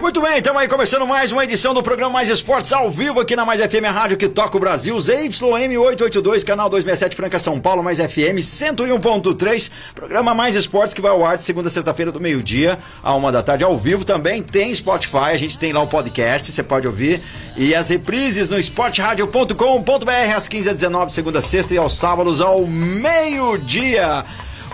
Muito bem, estamos aí começando mais uma edição do programa Mais Esportes ao vivo aqui na Mais FM a Rádio que toca o Brasil, ZYM 882, canal 267 Franca São Paulo, Mais FM 101.3, programa Mais Esportes que vai ao ar de segunda a sexta-feira do meio-dia a uma da tarde ao vivo também, tem Spotify, a gente tem lá o podcast, você pode ouvir e as reprises no esportradio.com.br às 15 h 19 segunda a sexta e aos sábados ao meio-dia.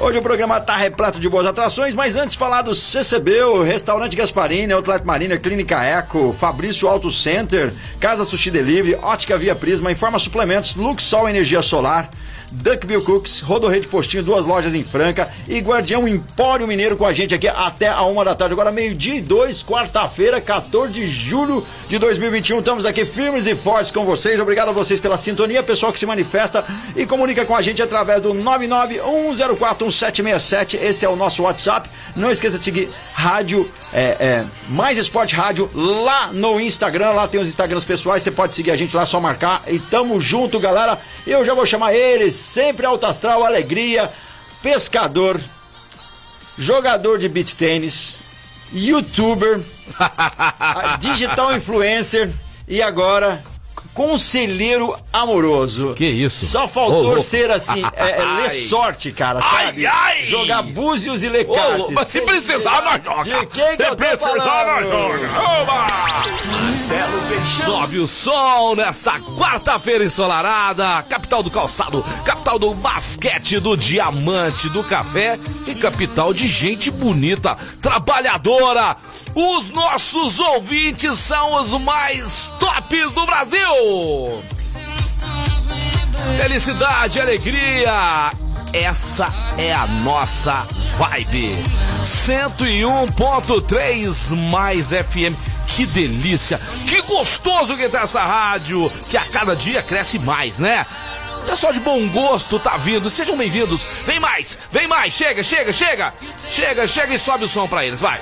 Hoje o programa está repleto de boas atrações, mas antes falar do CCB, o Restaurante Gasparini, Outlet Marina, Clínica Eco, Fabrício Auto Center, Casa Sushi Delivery, Ótica Via Prisma, Informa Suplementos, Luxol Energia Solar, Duckbill Cooks, Rodorrede Postinho, duas lojas em Franca e Guardião Empório Mineiro com a gente aqui até a uma da tarde. Agora meio-dia e dois, quarta-feira, 14 de julho de 2021. Estamos aqui firmes e fortes com vocês. Obrigado a vocês pela sintonia, pessoal que se manifesta e comunica com a gente através do 991041767. Esse é o nosso WhatsApp. Não esqueça de seguir Rádio é, é, Mais Esporte Rádio lá no Instagram. Lá tem os Instagrams pessoais. Você pode seguir a gente lá, só marcar. E tamo junto, galera. Eu já vou chamar eles sempre alto astral, alegria, pescador, jogador de beach tênis, youtuber, digital influencer e agora conselheiro amoroso. Que isso? Só faltou oh, ser assim, é, é, ler sorte, cara, sabe? Ai, ai. Jogar búzios e ler cartas. mas se precisar, nós joga. De quem que se precisar, nós joga. Oba! Marcelo Peixão. Sobe o sol nesta quarta-feira ensolarada, capital do calçado, capital do basquete, do diamante, do café e capital de gente bonita, trabalhadora. Os nossos ouvintes são os mais tops do Brasil. Felicidade, alegria. Essa é a nossa vibe. 101.3 mais FM. Que delícia, que gostoso que tá essa rádio, que a cada dia cresce mais, né? Pessoal de bom gosto tá vindo, sejam bem-vindos. Vem mais, vem mais, chega, chega, chega. Chega, chega e sobe o som pra eles, vai.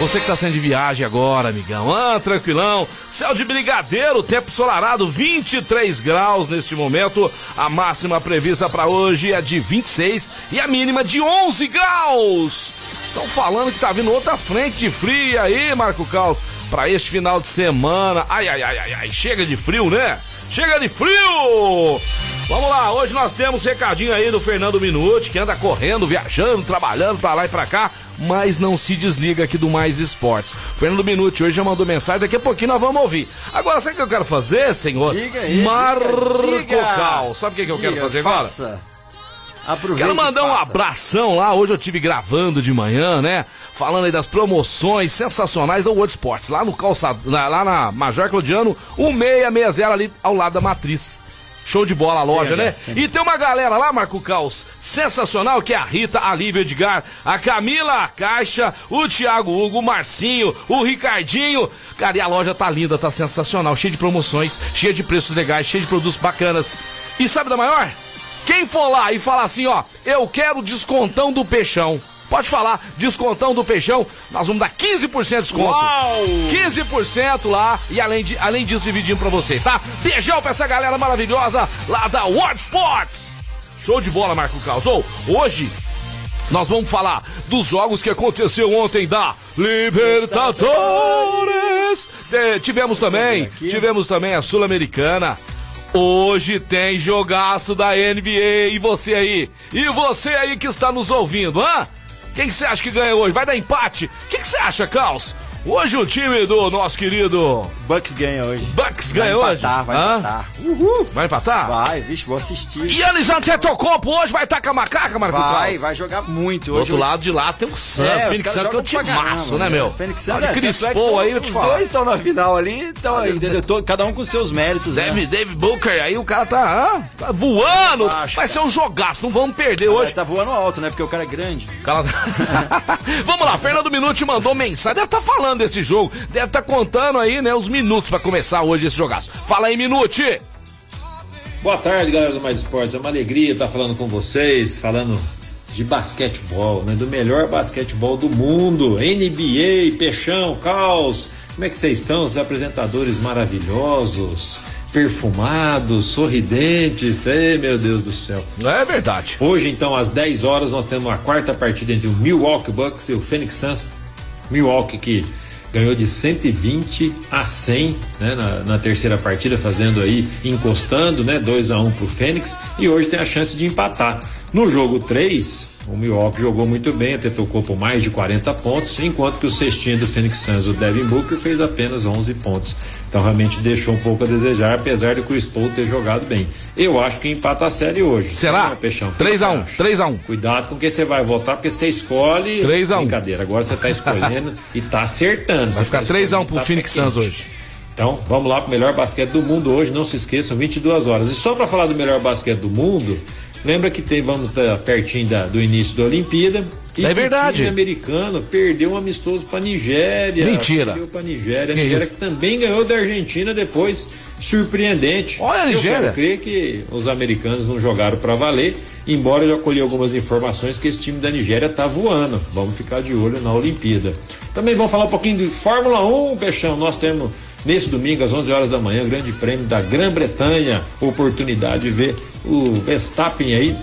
Você que tá saindo de viagem agora, amigão. Ah, tranquilão. Céu de brigadeiro, tempo solarado, 23 graus neste momento. A máxima prevista para hoje é de 26 e a mínima de 11 graus. Estão falando que tá vindo outra frente de frio aí, Marco Caos, para este final de semana. Ai, ai, ai, ai, ai, chega de frio, né? Chega de frio! Vamos lá, hoje nós temos recadinho aí do Fernando Minuti, que anda correndo, viajando, trabalhando pra lá e pra cá, mas não se desliga aqui do Mais Esportes. Fernando Minuti hoje já mandou mensagem, daqui a pouquinho nós vamos ouvir. Agora, sabe o que eu quero fazer, senhor? Diga aí, Marco diga. Cal. Sabe o que, que eu Diga, quero fazer faça. agora? Aproveite Quero mandar um abração lá. Hoje eu tive gravando de manhã, né? Falando aí das promoções sensacionais da World Sports, lá no calçado, lá na Major Claudiano, 1660 ali ao lado da matriz. Show de bola a loja, né? E tem uma galera lá, Marco Caos, sensacional, que é a Rita, a Lívia Edgar, a Camila a Caixa, o Thiago Hugo, o Marcinho, o Ricardinho. Cara, e a loja tá linda, tá sensacional, cheia de promoções, cheia de preços legais, cheia de produtos bacanas. E sabe da maior? Quem for lá e falar assim, ó, eu quero descontão do peixão. Pode falar, descontão do peixão, nós vamos dar 15% de desconto. Uau! 15% lá e além, de, além disso dividindo pra vocês, tá? Beijão pra essa galera maravilhosa lá da World Sports. Show de bola, Marco Caos. Hoje nós vamos falar dos jogos que aconteceu ontem da Libertadores. Tivemos também, tivemos também a Sul-Americana. Hoje tem jogaço da NBA. E você aí? E você aí que está nos ouvindo, hã? Quem que você acha que ganha hoje? Vai dar empate? O que você acha, Caos? Hoje o time do nosso querido Bucks ganha hoje. Bucks ganha vai empatar, hoje? Vai Hã? empatar, Uhul. Vai empatar? Vai, vixe, vou assistir. E Anis Antetokounmpo hoje vai estar com a macaca, Marco Vai, vai jogar muito Do hoje. outro hoje. lado de lá tem o Suns, é, Phoenix Suns, que é o time maço, né, meu? Phoenix Suns, é, Crispou aí, eu te falo. Os dois estão na final ali, então, entendeu? Cada um com seus méritos, Dave, né? Dave Booker, aí o cara tá, ah, tá voando. Acho, vai ser um jogaço, não vamos perder Mas hoje. tá voando alto, né? Porque o cara é grande. Cara... vamos lá, Fernando Minuti mandou mensagem, deve tá falando desse jogo, deve estar tá contando aí, né, os minutos pra começar hoje esse jogaço. Fala aí, Minuti! Boa tarde, galera do Mais Esportes. É uma alegria estar falando com vocês, falando de basquetebol, né? Do melhor basquetebol do mundo. NBA, Peixão, Caos. Como é que vocês estão? Os apresentadores maravilhosos, perfumados, sorridentes. Ei, meu Deus do céu. É verdade. Hoje, então, às 10 horas, nós temos uma quarta partida entre o Milwaukee Bucks e o Phoenix Suns. Milwaukee que ganhou de 120 a 100 né, na, na, terceira partida, fazendo aí, encostando, né, 2 a 1 pro Fênix, e hoje tem a chance de empatar. No jogo 3, o Milwaukee jogou muito bem, até tocou por mais de 40 pontos, enquanto que o cestinho do Phoenix Suns, o Devin Booker, fez apenas 11 pontos. Então realmente deixou um pouco a desejar, apesar do Chris Paul ter jogado bem. Eu acho que empata a série hoje. Será? 3x1, 3x1. Cuidado com quem você vai votar, porque você escolhe. 3x1. Brincadeira, agora você tá escolhendo e tá acertando. Vai ficar tá 3x1 pro tá Phoenix Suns hoje. Então, vamos lá pro melhor basquete do mundo hoje, não se esqueçam, 22 horas. E só para falar do melhor basquete do mundo, lembra que tem, vamos estar pertinho da, do início da Olimpíada. E é verdade. O time americano perdeu um amistoso para Nigéria. Mentira. Perdeu para Nigéria. Que Nigéria que também ganhou da Argentina depois. Surpreendente. Olha a Nigéria. Eu creio que os americanos não jogaram para valer, embora eu já colhi algumas informações que esse time da Nigéria tá voando. Vamos ficar de olho na Olimpíada. Também vamos falar um pouquinho de Fórmula 1, Peixão. Nós temos nesse domingo às 11 horas da manhã, Grande Prêmio da Grã-Bretanha, oportunidade de ver o Verstappen aí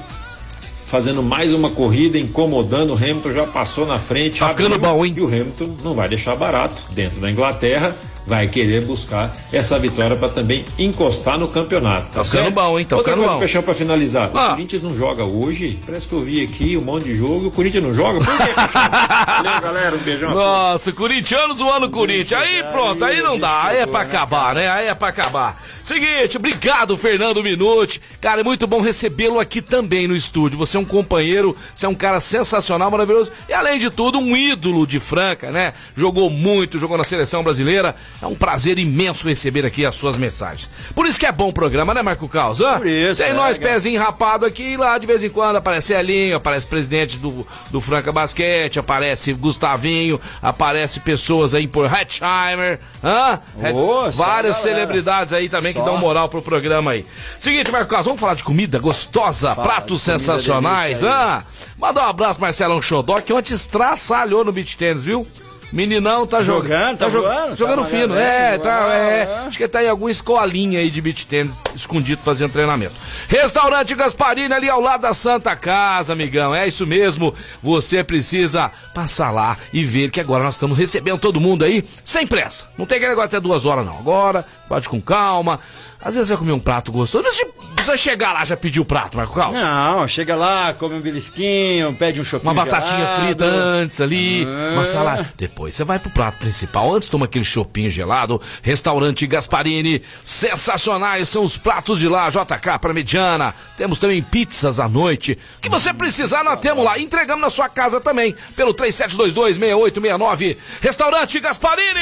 fazendo mais uma corrida, incomodando o Hamilton, já passou na frente. Tá ficando bom, hein? E o Hamilton não vai deixar barato dentro da Inglaterra, vai querer buscar essa vitória para também encostar no campeonato. Tá, tá ficando bom, hein? Tá Outra ficando coisa. Peixão, pra finalizar. Ah. O Corinthians não joga hoje. Parece que eu vi aqui um monte de jogo. O Corinthians não joga? Por quê, Valeu, galera. Um beijão. Nossa, corintiano zoando o Corinthians. Aí pronto, aí não dá. Aí é pra acabar, né? Aí é pra acabar. Seguinte, obrigado, Fernando Minuti. Cara, é muito bom recebê-lo aqui também no estúdio. Você é um companheiro, você é um cara sensacional, maravilhoso. E além de tudo, um ídolo de Franca, né? Jogou muito, jogou na seleção brasileira. É um prazer imenso receber aqui as suas mensagens. Por isso que é bom o programa, né, Marco Caos? Hã? Por isso, Tem é, nós, cara. pezinho rapado aqui, e lá de vez em quando aparece Elinho, aparece presidente do, do Franca Basquete, aparece Gustavinho, aparece pessoas aí por Hetzheimer, hã? Só Várias celebridades aí também que Só. dão moral pro programa aí. Seguinte, Marco Caos, vamos falar de comida gostosa, Fala pratos sensacionais, hã? Manda um abraço, Marcelão Xodó, que ontem estraçalhou no beach tênis, viu? Meninão tá jogando. Jogando, tá jo- voando, Jogando tá fino, é, né? tá, Uau, é. é. Acho que tá em alguma escolinha aí de beach tênis, escondido fazendo treinamento. Restaurante Gasparini ali ao lado da Santa Casa, amigão. É isso mesmo. Você precisa passar lá e ver que agora nós estamos recebendo todo mundo aí sem pressa. Não tem aquele negócio até duas horas, não. Agora, pode com calma. Às vezes vai comer um prato gostoso. Mas se você chegar lá já pediu o prato, Marco Carlos? Não, chega lá, come um belisquinho, pede um chopinho Uma batatinha gelado. frita antes ali, Ah. uma salada. Depois você vai pro prato principal. Antes toma aquele chopinho gelado. Restaurante Gasparini. Sensacionais são os pratos de lá. JK para mediana. Temos também pizzas à noite. O que você precisar, nós temos lá. Entregamos na sua casa também. Pelo 3722-6869. Restaurante Gasparini.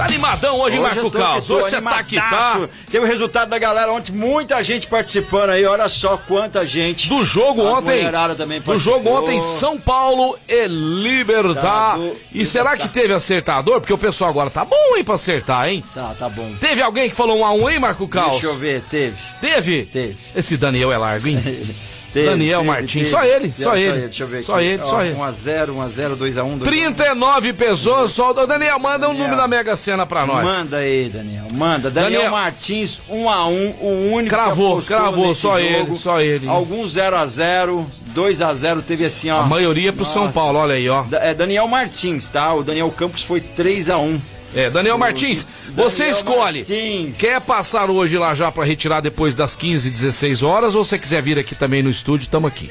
Tá animadão hoje, Hoje Marco Caos? que Hoje você tá aqui, tá? Teve o resultado da galera ontem, muita gente participando aí, olha só quanta gente. Do jogo A ontem. também Do jogo ontem, São Paulo e Libertar. Tá, E será que teve acertador? Porque o pessoal agora tá bom, hein, pra acertar, hein? Tá, tá bom. Teve alguém que falou um a um, hein, Marco Caos? Deixa eu ver, teve. Teve? Teve. Esse Daniel é largo, hein? Teve, Daniel teve, Martins, teve. só ele, só ele. Deixa eu ver Só aqui. ele, só Ó, ele. 1x0, 1x0, 2x1, 2x1. 39 pessoas, só. Ô, Daniel, manda um Daniel. número da Mega Sena pra nós. Manda aí, Daniel. Manda. Daniel, Daniel. Martins, 1x1, o único Cravou, cravou, só jogo. ele, só ele. Alguns 0x0, 2x0, teve assim, ó. A maioria pro São Nossa. Paulo, olha aí, ó. Da- É Daniel Martins, tá? O Daniel Campos foi 3x1. É, Daniel Martins, você Daniel escolhe. Martins. Quer passar hoje lá já pra retirar depois das 15, 16 horas ou você quiser vir aqui também no estúdio, tamo aqui.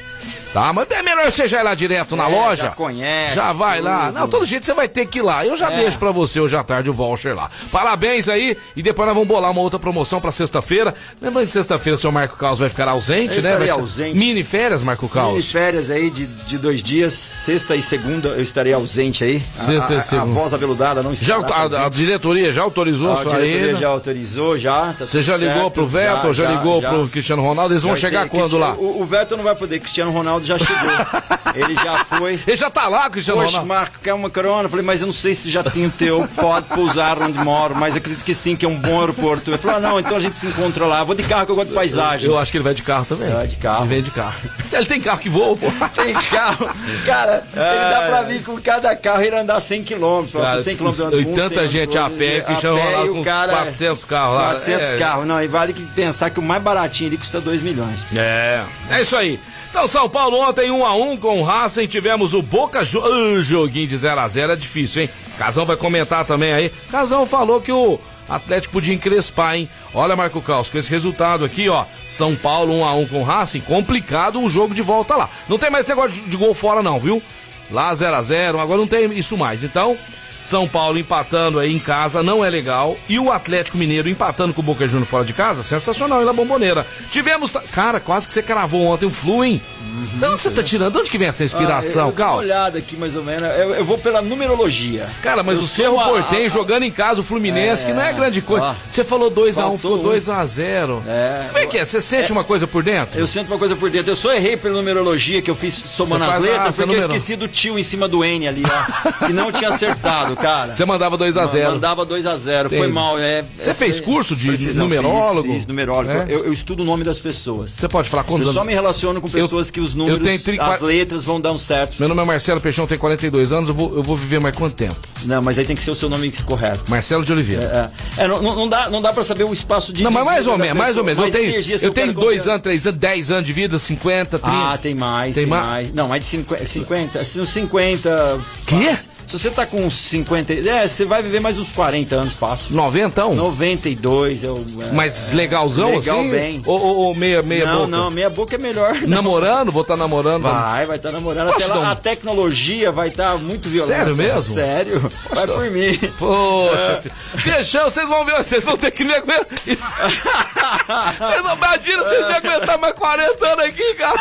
Tá? Mas é melhor você já ir lá direto na É, loja. já conhece Já vai lá. tudo. Não, todo jeito você vai ter que ir lá. Eu já É. deixo pra você hoje à tarde o voucher lá. Parabéns aí e depois nós vamos bolar uma outra promoção pra sexta-feira. Lembrando que sexta-feira o seu Marco Caos vai ficar ausente, Eu né? Vai ausente. Mini férias, Marco Mini Caos. férias aí de, de dois dias, sexta e segunda eu estarei ausente aí. A- Sexta e a, a, segunda. voz abeludada não Já, estará a, a diretoria já autorizou a aí A diretoria já autorizou, já. Tá Você já ligou certo, pro Vettel, já, já, já ligou já. pro Cristiano Ronaldo? Eles vão chegar tem, quando lá? O, o Vettel não vai poder, Cristiano Ronaldo já chegou. Ele já foi. Ele já tá lá, Cristiano Poxa, Ronaldo. Marco, quer uma carona? Falei, mas eu não sei se já tem o teu, pode pousar onde moro, mas acredito que sim, que é um bom aeroporto. Ele falou, ah, não, então a gente se encontra lá. Vou de carro que eu gosto de paisagem. Eu, eu acho que ele vai de carro também. Vai de carro. Ele vem de carro. Ele tem carro que voa, pô. Tem carro. Cara, ele dá pra vir com cada carro e andar 100 km. 100 km 80 muita gente a pé que já lá com cara, é 400 carros lá. 400 é. carros, não, e vale que pensar que o mais baratinho ali custa 2 milhões. É, é isso aí. Então, São Paulo ontem 1 um a 1 um, com o Racing, tivemos o Boca jo uh, joguinho de 0 a 0 é difícil, hein? Casão vai comentar também aí. Casão falou que o Atlético podia encrespar, hein? Olha, Marco Caos, com esse resultado aqui, ó, São Paulo 1x1 com o Racing, complicado o jogo de volta lá. Não tem mais negócio de gol fora não, viu? Lá 0x0, agora não tem isso mais. Então, são Paulo empatando aí em casa não é legal. E o Atlético Mineiro empatando com o Boca Juniors fora de casa, sensacional, na bomboneira. Tivemos. Cara, quase que você cravou ontem um flu, hein? de onde você tá tirando? De onde que vem essa Ah, inspiração, eu, eu dou uma olhada aqui mais ou menos, eu, eu vou pela numerologia. Cara, mas Eu o Cerro a- jogando em casa, o Fluminense, que não é É, grande coisa. ó. Você falou 2x1, Faltou ficou um. 2x0. É. Como é que é? Você sente uma coisa por dentro? Eu sinto uma coisa por dentro. Eu só errei pela numerologia que eu fiz somando as ah, letras, você porque eu esqueci do tio em cima do N ali, ó. que não tinha acertado, cara. Você mandava 2x0. Mandava 2x0. Foi mal, é. Você é- fez curso de precisão, numerólogo? Fiz, fiz numerólogo. É? Eu, eu estudo o nome das pessoas. Você pode falar quantos Eu só anos? me relaciono com pessoas que os números, tenho tri- as letras vão dar um certo. Meu nome é Marcelo Peixão, tenho 42 anos, eu vou, eu vou viver mais quanto tempo? Não, mas aí tem que ser o seu nome correto. Marcelo de Oliveira. É, é, não, não- não dá, não dá pra saber o espaço de Não, mas mais ou menos, mais ou menos. Eu tenho, energia, eu tenho dois anos, três anos, 10 anos de vida, 50, 30. Ah, tem mais, Tem mais? mais. Não, mais de 50. 50 se uns 50. Quê? Se você tá com uns 50. É, você vai viver mais uns 40 anos fácil. 90? 92, eu. é, Mas legalzão legal assim? bem. Ou, ou- ou meia, meia não, boca? não, meia boca é melhor. Namorando? Vou estar namorando. Vai, vai estar namorando. Posso Até dar lá, um- a tecnologia vai estar muito violenta. Sério mesmo? Sério. Vai por mim. Poxa, É. vocês vão ver, vocês vão ter que me aguentar. Vocês não imaginam vocês me aguentar mais 40 anos aqui, cara.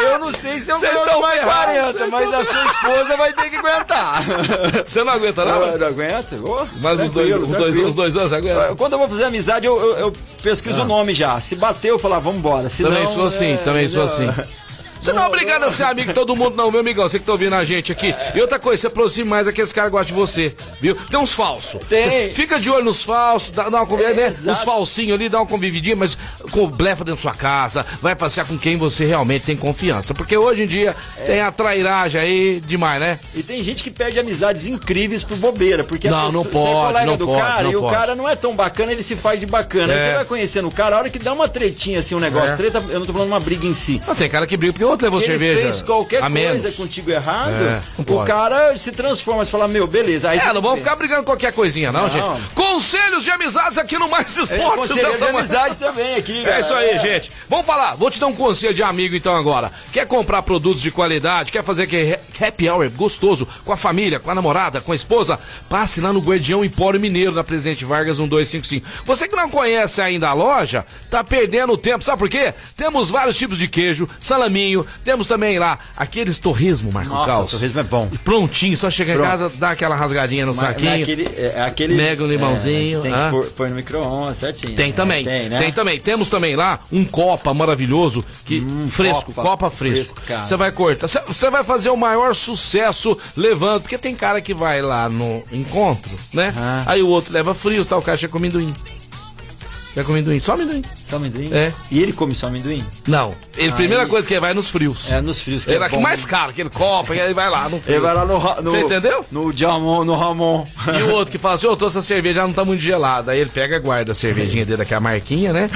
Eu não sei se eu Vocês estão mais ferrados, 40, vocês mas estão- a sua esposa vai ter que aguentar. Você não aguenta, não? Eu não aguento? Ô, Mais uns dois, dois, dois anos, aguenta? Quando eu vou fazer amizade, eu, eu, eu pesquiso o nome já. Se bater, eu falo, ah, vamos embora. Se Também não, sou assim, é, também sou assim. Você não é obrigado a ser amigo de todo mundo, não, meu amigão. Você que tá ouvindo a gente aqui. E outra coisa, se aproxime mais daqueles caras que gostam de você, viu? Tem uns falsos. Tem. Fica de olho nos falsos, dá, dá uma convivida, É, né? Os falsinhos ali, dá uma convividinha, mas com blefa dentro da sua casa. Vai passear com quem você realmente tem confiança. Porque hoje em dia tem a trairagem aí demais, né? E tem gente que perde amizades incríveis por bobeira, porque Não, a não pessoa- você pode, é colega não do pode, cara não e o pode. cara não é tão bacana, ele se faz de bacana. Aí É. você vai conhecendo o cara, a hora que dá uma tretinha assim, um negócio, É. treta, eu não tô falando uma briga em si. Não, tem cara que briga porque o outro levou ele cerveja. fez qualquer a menos. coisa contigo errado, É, o pode. cara se transforma, você fala, meu, beleza. Aí É, não vamos ficar brigando com qualquer coisinha, não, Não. gente. Conselhos de amizades aqui no Mais É, Esportes conselheiro de dessa manhã. amizade também aqui, É isso aí, cara. gente. Vamos falar. Vou te dar um conselho de amigo então agora. Quer comprar produtos de qualidade? Quer fazer aquele happy hour gostoso com a família, com a namorada, com a esposa? Passe lá no Guardião Empório Mineiro, na Presidente Vargas 1255. Você que não conhece ainda a loja, tá perdendo tempo. Sabe por quê? Temos vários tipos de queijo, salaminho. Temos também lá aqueles torresmo, Marco Nossa, Caos. torresmo é bom. Prontinho, só chegar em casa, dá aquela rasgadinha no Mas- saquinho. é aquele, é, é aquele, Mega um limãozinho, É, tem ah. que pôr, no micro-ondas, certinho. Tem né? também, Tem, né? tem também. Temos também lá um copa maravilhoso, que fresco, copa, copa fresco. Você vai cortar, você vai fazer o maior sucesso levando, porque tem cara que vai lá no encontro, né? Ah. Aí o outro leva frio, tal, o cara chega com amendoim. Chega com amendoim, só amendoim. Só amendoim? É. E ele come só amendoim? Não, ele, Aí- primeira coisa que ele vai é nos frios. É, nos frios que Ele é é bom. mais caro, aquele copa, e aí vai lá no frio. Ele vai lá no... no Você entendeu? No Jamon, no Ramon. E o outro que fala assim, ô, tô essa cerveja já não tá muito gelada. Aí ele pega, guarda a cervejinha dele, aquela marquinha, né?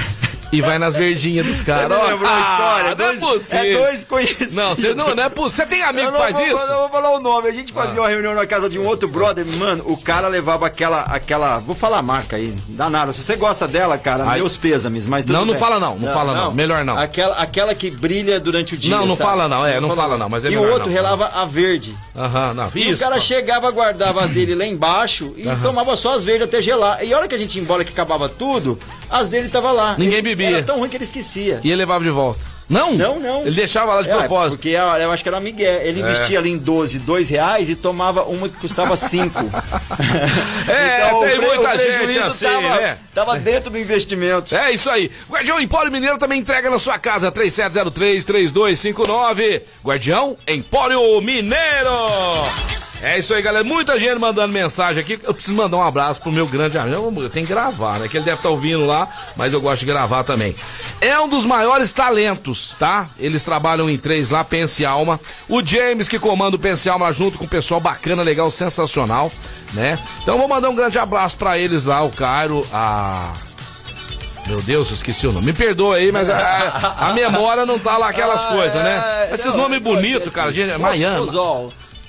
E vai nas verdinhas dos caras. Você lembrou a história? Ah, Dois- não é possível. é dois conhecidos. Não, você não, não é possível. Você tem amigo que não faz vou, isso? Eu não vou falar o nome. A gente fazia uma reunião na casa de um outro brother. Mano, o cara levava aquela. aquela vou falar a marca aí. Danado. Se você gosta dela, cara, Ai. meus pêsames. Mas Não, não bem. fala não, não fala não. Melhor não. Aquela, aquela que brilha durante o dia. Não, não sabe? fala não, é, não fala não, mas é E o outro não. relava a verde. Aham, não. E o Isso. cara chegava, guardava a dele lá embaixo e tomava só as verdes até gelar. E a hora que a gente ia embora que acabava tudo, as dele tava lá. Ninguém Ele- bebia. Era tão ruim que ele esquecia. E ele levava de volta. Não? Não, não. Ele deixava lá de É, propósito. Porque eu acho que era Miguel. Ele investia ali em 12, 2 reais e tomava uma que custava 5. É, tem o pre- muita gente assim, tava, né? Tava dentro do investimento. É isso aí. Guardião Empório Mineiro também entrega na sua casa 3703-3259. Guardião Empório Mineiro. É isso aí, galera. Muita gente mandando mensagem aqui. Eu preciso mandar um abraço pro meu grande amigo. Eu tenho que gravar, né? Que ele deve estar ouvindo lá, mas eu gosto de gravar também. É um dos maiores talentos, tá? Eles trabalham em três lá, Pense Alma. O James que comanda o Pense Alma junto com o pessoal bacana, legal, sensacional, né? Então vou mandar um grande abraço pra eles lá, o Cairo, a meu Deus, eu esqueci o nome. Me perdoa aí, mas a, a memória não tá lá aquelas Ah, coisas, né? é, Esses nomes não, bonitos, é, cara. Gente, é, Miami.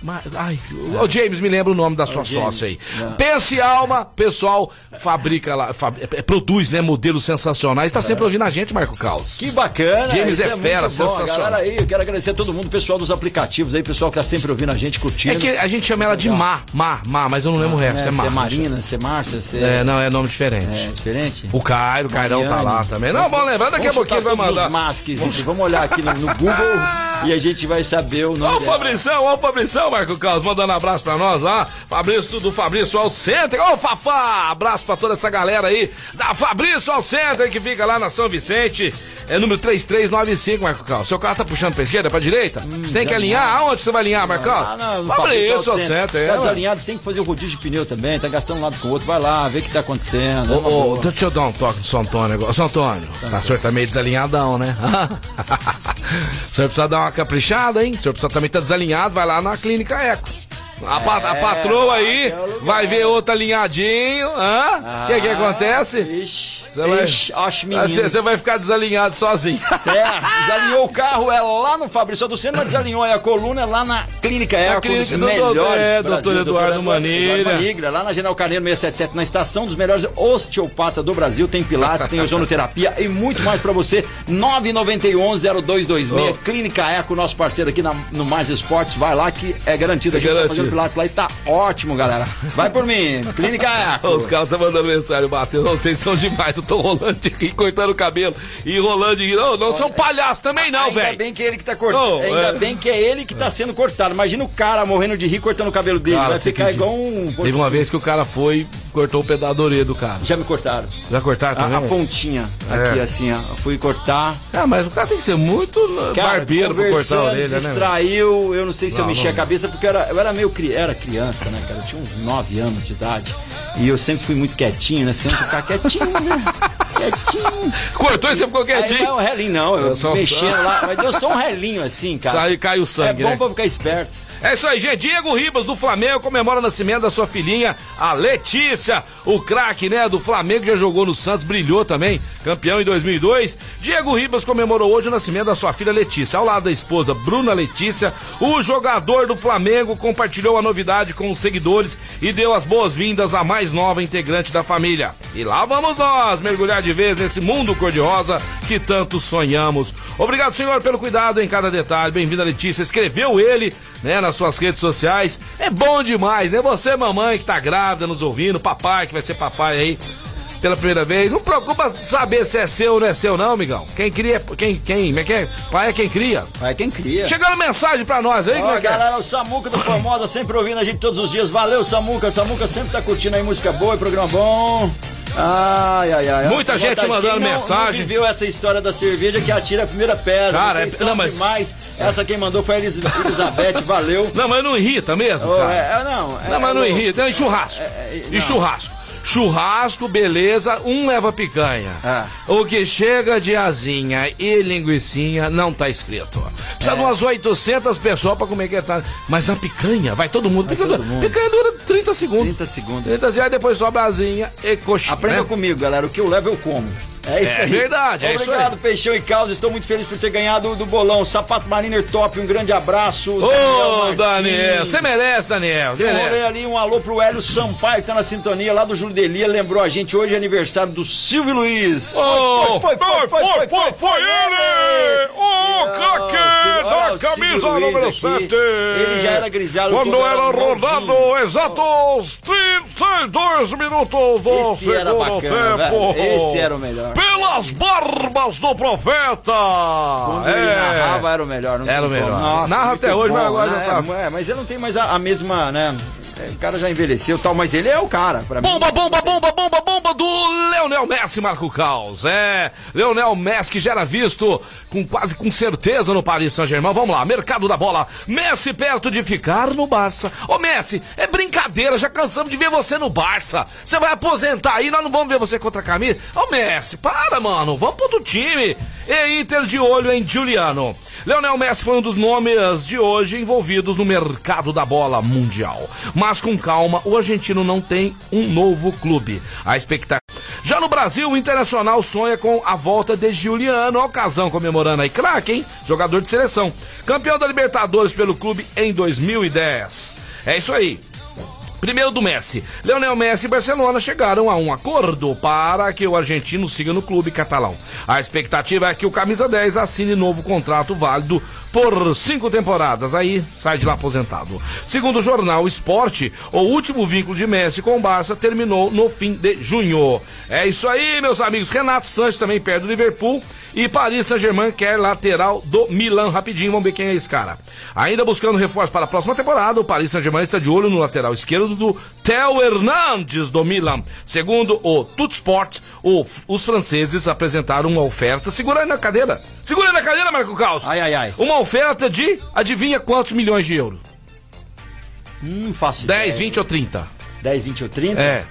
Fosfosol. Ma- Ai, o James, me lembra o nome da sua James, sócia aí. não. Pense Alma, pessoal, fabrica lá, fab- é, produz, né, modelos sensacionais. Tá sempre ouvindo a gente, Marco Caos. Que bacana. James isso é fera, bom. sensacional. Galera aí, eu quero agradecer a todo mundo, pessoal dos aplicativos aí, pessoal que tá sempre ouvindo a gente, curtindo. É que a gente chama ela de Má, Má, Má, mas eu não lembro o resto. É, É, Má. É Marina, você é Márcia, você É, não, é nome diferente. é diferente? O Cairo, o Cairão tá lá também. Não, bom lembrar, daqui a Vamos pouquinho vai mandar. masques, gente. Vamos olhar aqui no, no Google e a gente vai saber o nome Ó o. Fabrição, ó o Fabrição, Marco Carlos, mandando um abraço pra nós lá. Fabrício do Fabrício Auto Center. Ô, Fafá! Abraço pra toda essa galera aí da Fabrício Auto Center que fica lá na São Vicente. É número 3395, Marco Carlos. Seu carro tá puxando pra esquerda, pra direita? tem que alinhar? Aonde você vai alinhar, Marco Ah, Carlos? não, no Fabrício Auto Center, é. Tá ué. desalinhado, tem que fazer o rodízio de pneu também, tá gastando um lado com o outro. Vai lá, vê o que tá acontecendo. É Ô, ô, boa. deixa eu dar um toque do São Antônio agora. São Antônio, tá, o senhor tá meio desalinhadão, né? o senhor precisa dar uma caprichada, hein? O senhor precisa também tá desalinhado, vai lá na clínica Eco. A, a patroa aí lugar. vai ver outro alinhadinho, hã? O que que acontece? Ixi, Você vai- Você vai ficar desalinhado sozinho. É, desalinhou o carro, é lá no Fabrício do Centro, mas desalinhou aí a coluna é lá na Clínica Eco, clínica dos do melhores é, doutor Eduardo Manilha. Manilha, lá na General Carneiro 677, na estação dos melhores osteopata do Brasil, tem pilates, tem ozonoterapia e muito mais pra você, 991-0226, Oh. Clínica Eco, nosso parceiro aqui na- no Mais Esportes, vai lá que é garantido, a gente tá garantido. fazendo pilates lá e tá ótimo, galera, vai por mim, Clínica Eco. Os caras estão mandando mensagem, sei se são demais. Eu tô rolando rir, cortando o cabelo e rolando. Não, não são palhaços também, não, Ainda velho. bem que é ele que tá cortando. Oh, Ainda é. bem que é ele que tá sendo cortado. Imagina o cara morrendo de rir cortando o cabelo dele. Cara, Vai ficar igual um. Teve uma vez que o cara foi cortou o pedaço da orelha do cara. Já me cortaram. Já cortaram também? A, a pontinha aqui, É. assim, ó. Eu Fui cortar. Ah, mas o cara tem que ser muito uh, Cara, barbeiro pra cortar a orelha, né? velho? distraiu. Eu não sei se eu Não, mexi não. a cabeça, porque eu era, eu era meio cri, era criança, né, cara? Eu tinha uns 9 anos de idade. E eu sempre fui muito quietinho, né? Sempre ficar quietinho, né? Quietinho. Cortou e você ficou Aí não é quietinho. um relinho, não. Eu Eu sou- mexendo lá. Mas eu sou um relinho assim, cara. Sai e cai o é sangue, bom né? pra ficar esperto. É isso aí, gente. Diego Ribas do Flamengo comemora o nascimento da sua filhinha, a Letícia, o craque, né, do Flamengo, já jogou no Santos, brilhou também, campeão em 2002. Diego Ribas comemorou hoje o nascimento da sua filha Letícia. Ao lado da esposa Bruna Letícia, o jogador do Flamengo compartilhou a novidade com os seguidores e deu as boas-vindas à mais nova integrante da família. E lá vamos nós mergulhar de vez nesse mundo cor-de-rosa que tanto sonhamos. Obrigado, senhor, pelo cuidado em cada detalhe. Bem-vinda, Letícia. Escreveu ele, né, nas suas redes sociais. É bom demais, né? Você, mamãe, que tá grávida, nos ouvindo, papai, que vai ser papai aí pela primeira vez. Não preocupa saber se é seu ou não é seu, não, amigão. Quem cria, quem, quem, como é que é? Pai é quem cria. Vai quem cria. Chegando mensagem pra nós aí, Ó, é é? galera, o Samuca do Formosa sempre ouvindo a gente todos os dias. Valeu, Samuca. O Samuca sempre tá curtindo aí música boa e programa bom. Ai, ai, ai. Muita gente vontade- mandando quem não- mensagem. Não viveu essa história da cerveja que atira a primeira pedra. Cara, é- não, mas- demais. Essa quem mandou foi a Elis- Elizabeth, valeu. Não, mas não irrita mesmo, Ô, cara. é, é, não, é, Não, mas não ô, irrita. É churrasco. é, E não. churrasco. Churrasco, beleza, um leva picanha. Ah. O que chega de asinha e linguiçinha não tá escrito. Precisa É. de umas 800 pessoas pra comer que tá. Mas na picanha, vai todo mundo. Picanha, todo dura- mundo. picanha dura 30 segundos. 30 segundos. 30 segundos, aí depois sobra asinha e coxinha. Aprenda né? comigo, galera. O que eu levo, eu como. É isso é aí. verdade, é isso aí. Obrigado, Peixão e Causa. Estou muito feliz por ter ganhado do bolão. Sapato Mariner Top, um grande abraço. Ô, Daniel, você merece, Daniel. Rolê ali, um alô pro Hélio Sampaio, que tá na sintonia lá do Júlio Delia. Lembrou a gente hoje é aniversário do Silvio Luiz. Oh, foi, foi, foi, foi, foi ele! O craque da camisa número 7! Ele já era grisalho. Quando era rodado exatos 32 minutos do segundo tempo. Esse era o melhor. Pelas barbas do profeta! Quando ele narrava era o melhor. não Era o melhor. Nossa, Narra até hoje, bom, mas agora né? já tá- É, mas ele não tem mais a, a mesma, né? É, O cara já envelheceu e tal, mas ele é o cara. Pra mim. Bomba, bomba, bomba, bomba, bomba do Leonel Messi, Marco Caos. É, Leonel Messi que já era visto com quase com certeza no Paris Saint-Germain. Vamos lá, mercado da bola. Messi perto de ficar no Barça. Ô Messi, é brincadeira, já cansamos de ver você no Barça. Você vai aposentar aí, nós não vamos ver você contra a camisa. Ô Messi, para, mano, vamos pro outro time. E Inter de olho em Juliano. Leonel Messi foi um dos nomes de hoje envolvidos no mercado da bola mundial. Mas com calma, o argentino não tem um novo clube. A expectativa. Já no Brasil, o Internacional sonha com a volta de Juliano, ocasião comemorando aí craque, hein? Jogador de seleção. Campeão da Libertadores pelo clube em 2010. É isso aí. Primeiro do Messi. Leonel Messi e Barcelona chegaram a um acordo para que o argentino siga no clube catalão. A expectativa é que o camisa 10 assine novo contrato válido por cinco temporadas. Aí sai de lá aposentado. Segundo o jornal Esporte, o último vínculo de Messi com o Barça terminou no fim de junho. É isso aí, meus amigos. Renato Sanches também perde o Liverpool e Paris Saint-Germain quer lateral do Milan. Rapidinho, vamos ver quem é esse cara. Ainda buscando reforço para a próxima temporada, o Paris Saint-Germain está de olho no lateral esquerdo do Theo Hernandes do Milan. Segundo o Tutsport, o, os franceses apresentaram uma oferta. Segura aí na cadeira. Segura aí na cadeira, Marco Caos. Ai, ai, ai. Uma oferta de, adivinha quantos milhões de euros? Hum, fácil. 10, 20 ou 30? 10, 20 ou 30? É.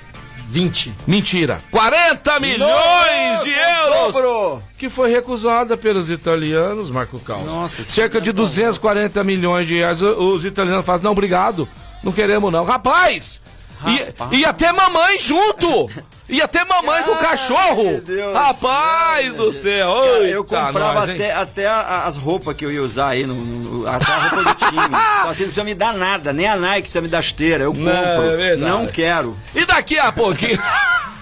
20. Mentira. 40 milhões de euros! Dobro! que foi recusada pelos italianos, Marco Caos. Nossa, Cerca de 240 milhões de reais. Os italianos fazem, não, obrigado, não queremos não. Rapaz! Rapaz. ia ter mamãe junto! Ia ter mamãe com o Ai, cachorro! meu Deus Rapaz do do céu, eu comprava nós, até, até as roupas que eu ia usar aí, no, no- até a roupa do time. Então, assim, não precisa me dar nada, nem a Nike precisa me dar esteira. Eu compro. Não, é não quero. E daqui a pouquinho.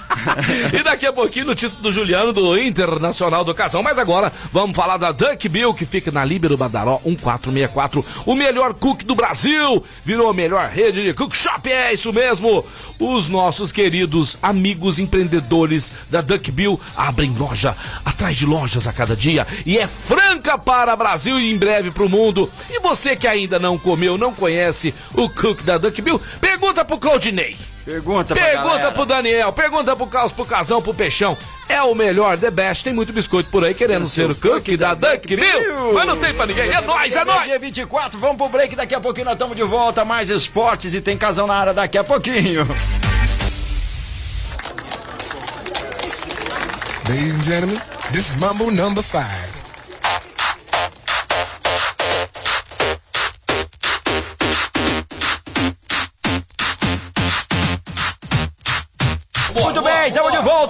e daqui a pouquinho, notícia do Juliano do Internacional do Casão. Mas agora, vamos falar da Duck Bill, que fica na Líbero Badaró 1464. O melhor cook do Brasil. Virou a melhor rede de cook shop. É isso mesmo. Os nossos queridos amigos empreendedores da Duck Bill abrem loja atrás de lojas a cada dia. E é franca para Brasil e em breve para o mundo. E você que ainda não comeu, não conhece o cook da Duck Bill, pergunta pro Claudinei. Pergunta, pergunta pro Daniel, pergunta pro Carlos, pro Casão, pro Peixão. É o melhor, The Best. Tem muito biscoito por aí querendo ser é o cook da, da Dunk Viu? Mas não tem pra ninguém. É nóis, é nóis. Dia 24, vamos pro break. Daqui a pouquinho nós estamos de volta. Mais esportes e tem casão na área daqui a pouquinho. Ladies and gentlemen, this is Mambo number 5.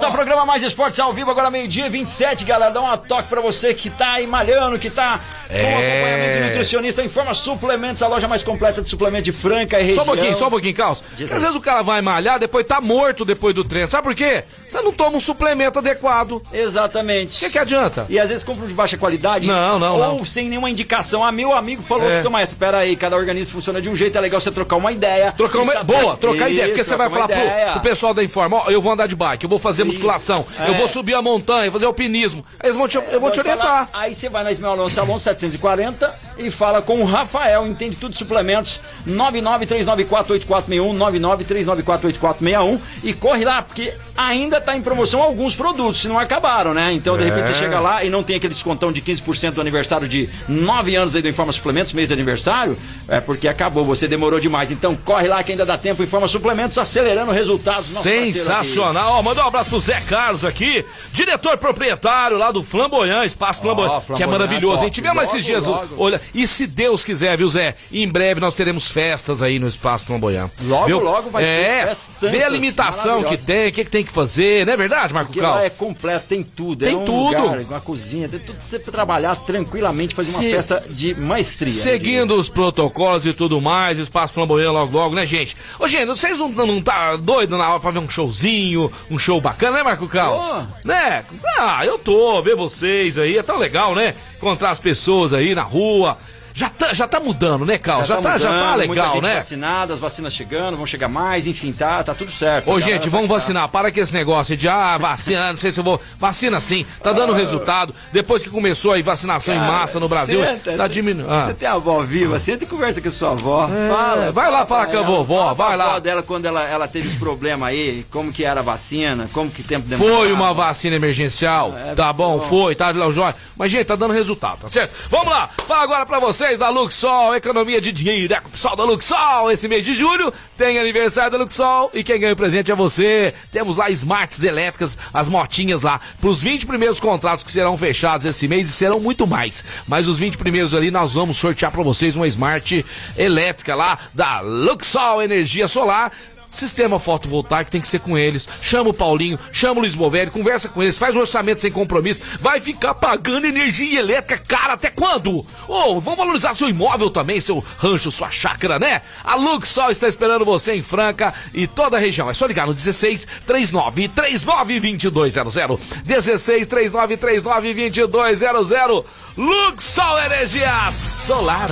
Volta. Programa Mais Esportes ao vivo, agora meio-dia 27, galera. Dá uma toque pra você que tá aí malhando, que tá com É. acompanhamento de nutricionista. Informa Suplementos, a loja mais completa de suplemento de Franca e região. Só um pouquinho, só um pouquinho, Carlos. Às vezes o cara vai malhar, depois tá morto depois do treino. Sabe por quê? Você não toma um suplemento adequado. O Exatamente. que, que adianta? E às vezes compra de baixa qualidade. Não, não, Ou não. sem nenhuma indicação. Ah, meu amigo falou É. que toma essa. Pera aí, cada organismo funciona de um jeito. É legal você trocar uma ideia. Trocar uma saber- boa, trocar ideia, porque Isso, você vai falar pro, pessoal da Informa, ó, eu vou andar de bike, eu vou fazer. Musculação, eu É. vou subir a montanha, fazer alpinismo. Aí eles vão te, eu vou te Pode falar. orientar. Aí você vai na Ismael Alonso Alonso 740 e fala com o Rafael, entende tudo de suplementos. 993948461, 993948461 e corre lá, porque ainda tá em promoção alguns produtos, se não acabaram, né? Então, de repente, É. você chega lá e não tem aquele descontão de 15% do aniversário de 9 anos aí do Informa Suplementos, mês de aniversário, é porque acabou, você demorou demais. Então, corre lá que ainda dá tempo, Informa Suplementos, acelerando resultados. Sensacional. Ó, mandar um abraço pro Zé Carlos aqui, diretor proprietário lá do Flamboyant, Espaço Flamboyant, que é maravilhoso, hein? top. Tivemos Logo, esses dias, logo. olha, E se Deus quiser, viu, Zé? Em breve nós teremos festas aí no Espaço Flamboyant. Logo, viu? logo vai é, ter festanças Vê a limitação que tem, o que, que tem que fazer, não é verdade, Marco Porque lá Caos? é completo, tem tudo. Tem é um tudo. Lugar, uma cozinha, tem tudo você trabalhar tranquilamente, fazer uma Se- festa de maestria. Seguindo os protocolos e tudo mais, espaço flamboyant logo logo, né, gente? Ô, gente, vocês não, não tá doido na hora pra ver um showzinho, um show bacana, né, Marco Caos? Tô. Né? Ah, eu tô, ver vocês aí, é tão legal, né? Encontrar as pessoas aí na rua. Já tá, já tá mudando, né, Caos? Já, tá, já tá mudando, muita legal, gente né? vacinada, as vacinas chegando, vão chegar mais, enfim, tá, tá tudo certo. Ô, gente, tá- vamos tá- vacinar. Para com esse negócio de, ah, vacina, não sei se eu vou. Vacina sim, tá dando resultado. Depois que começou aí vacinação em massa no Brasil, Senta, tá você- diminuindo. Você tem a avó viva, senta e conversa com a sua avó. fala. vai lá falar com a vovó, vai lá. dela quando ela, ela teve os problemas aí, como que era a vacina, como que tempo demorava. Foi uma vacina emergencial, É, tá bom, bom. foi, tá, Léo Jóia. Mas, gente, tá dando resultado, tá certo? Vamos lá, fala agora pra vocês da Luxol, economia de dinheiro, é com o pessoal da Luxol. Esse mês de julho tem aniversário da Luxol e quem ganha o presente é você. Temos lá smarts elétricas, as motinhas lá, pros 20 primeiros contratos que serão fechados esse mês e serão muito mais. Mas os 20 primeiros ali nós vamos sortear pra vocês uma smart elétrica lá da Luxol Energia Solar. Sistema fotovoltaico tem que ser com eles. Chama o Paulinho, chama o Luiz Bovelli, conversa com eles, faz um orçamento sem compromisso. Vai ficar pagando energia elétrica cara até quando? Ô, vamos valorizar seu imóvel também, seu rancho, sua chácara, né? A Luxol está esperando você em Franca e toda a região. É só ligar no 16 39 39 2200. 16 39 39 2200. Luxol Energia Solar.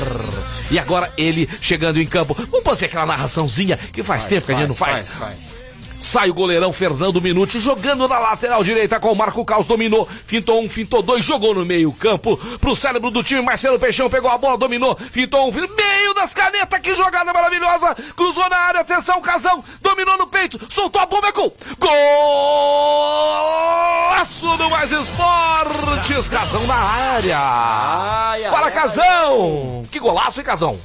E agora ele chegando em campo. Vamos fazer aquela narraçãozinha que faz, tempo que a gente não faz. faz, faz. Sai o goleirão Fernando Minuti jogando na lateral direita com o Marco Caos, dominou, fintou um, fintou dois, jogou no meio campo pro cérebro do time, Marcelo Peixão pegou a bola, dominou, fintou um, fintou, meio das canetas, que jogada maravilhosa, cruzou na área, atenção, Casão, dominou no peito, soltou a bomba, é gol! Golaço do Mais Esportes, Casão na área! Ai, ai, Fala, Casão! Que golaço, hein, Casão?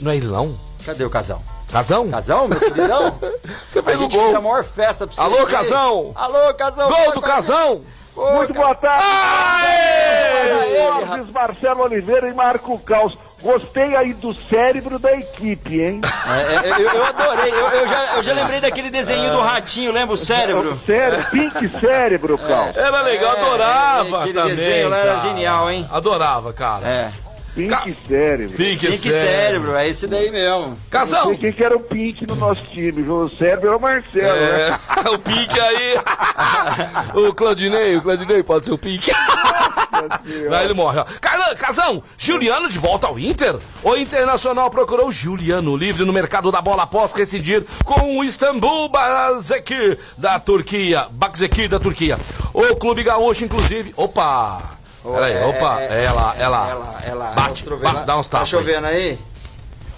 Não é ele não? Cadê o casal? Casão? Casal, meu queridão? Você fez o gente fez gol. a maior festa pra você. Alô, aqui. Casão? Alô, casal. Gol do Casão! Ô, Muito cara. boa tarde. Aê! Alves, Marcelo Oliveira e Marco Caos. Gostei aí do cérebro da equipe, hein? É, é, eu, eu adorei. Eu, eu já, eu já lembrei daquele desenho do ratinho, lembra o cérebro? Sério, pink cérebro, Caos. Era legal, É, adorava aquele também. desenho lá era genial, hein? Adorava, cara. É. Pink Ca- cérebro. Pink, Pink cérebro, é esse daí mesmo. Não Casão! sei quem que era o Pink no nosso time, viu? O cérebro é o Marcelo, né? É, o Pink aí. o Claudinei, o Claudinei pode ser o Pink. Aí ele morre, ó. Carlan, Casão, Juliano de volta ao Inter? O Internacional procurou Juliano livre no mercado da bola após rescindir com o Istambul Bazekir da Turquia. Bakzekir da Turquia. O clube gaúcho, inclusive. Opa! Peraí, É, opa, é, ela, ela. Ela, ela. Bate, mostrou ba- vendo- dá uns Tá tapas. aí. chovendo aí?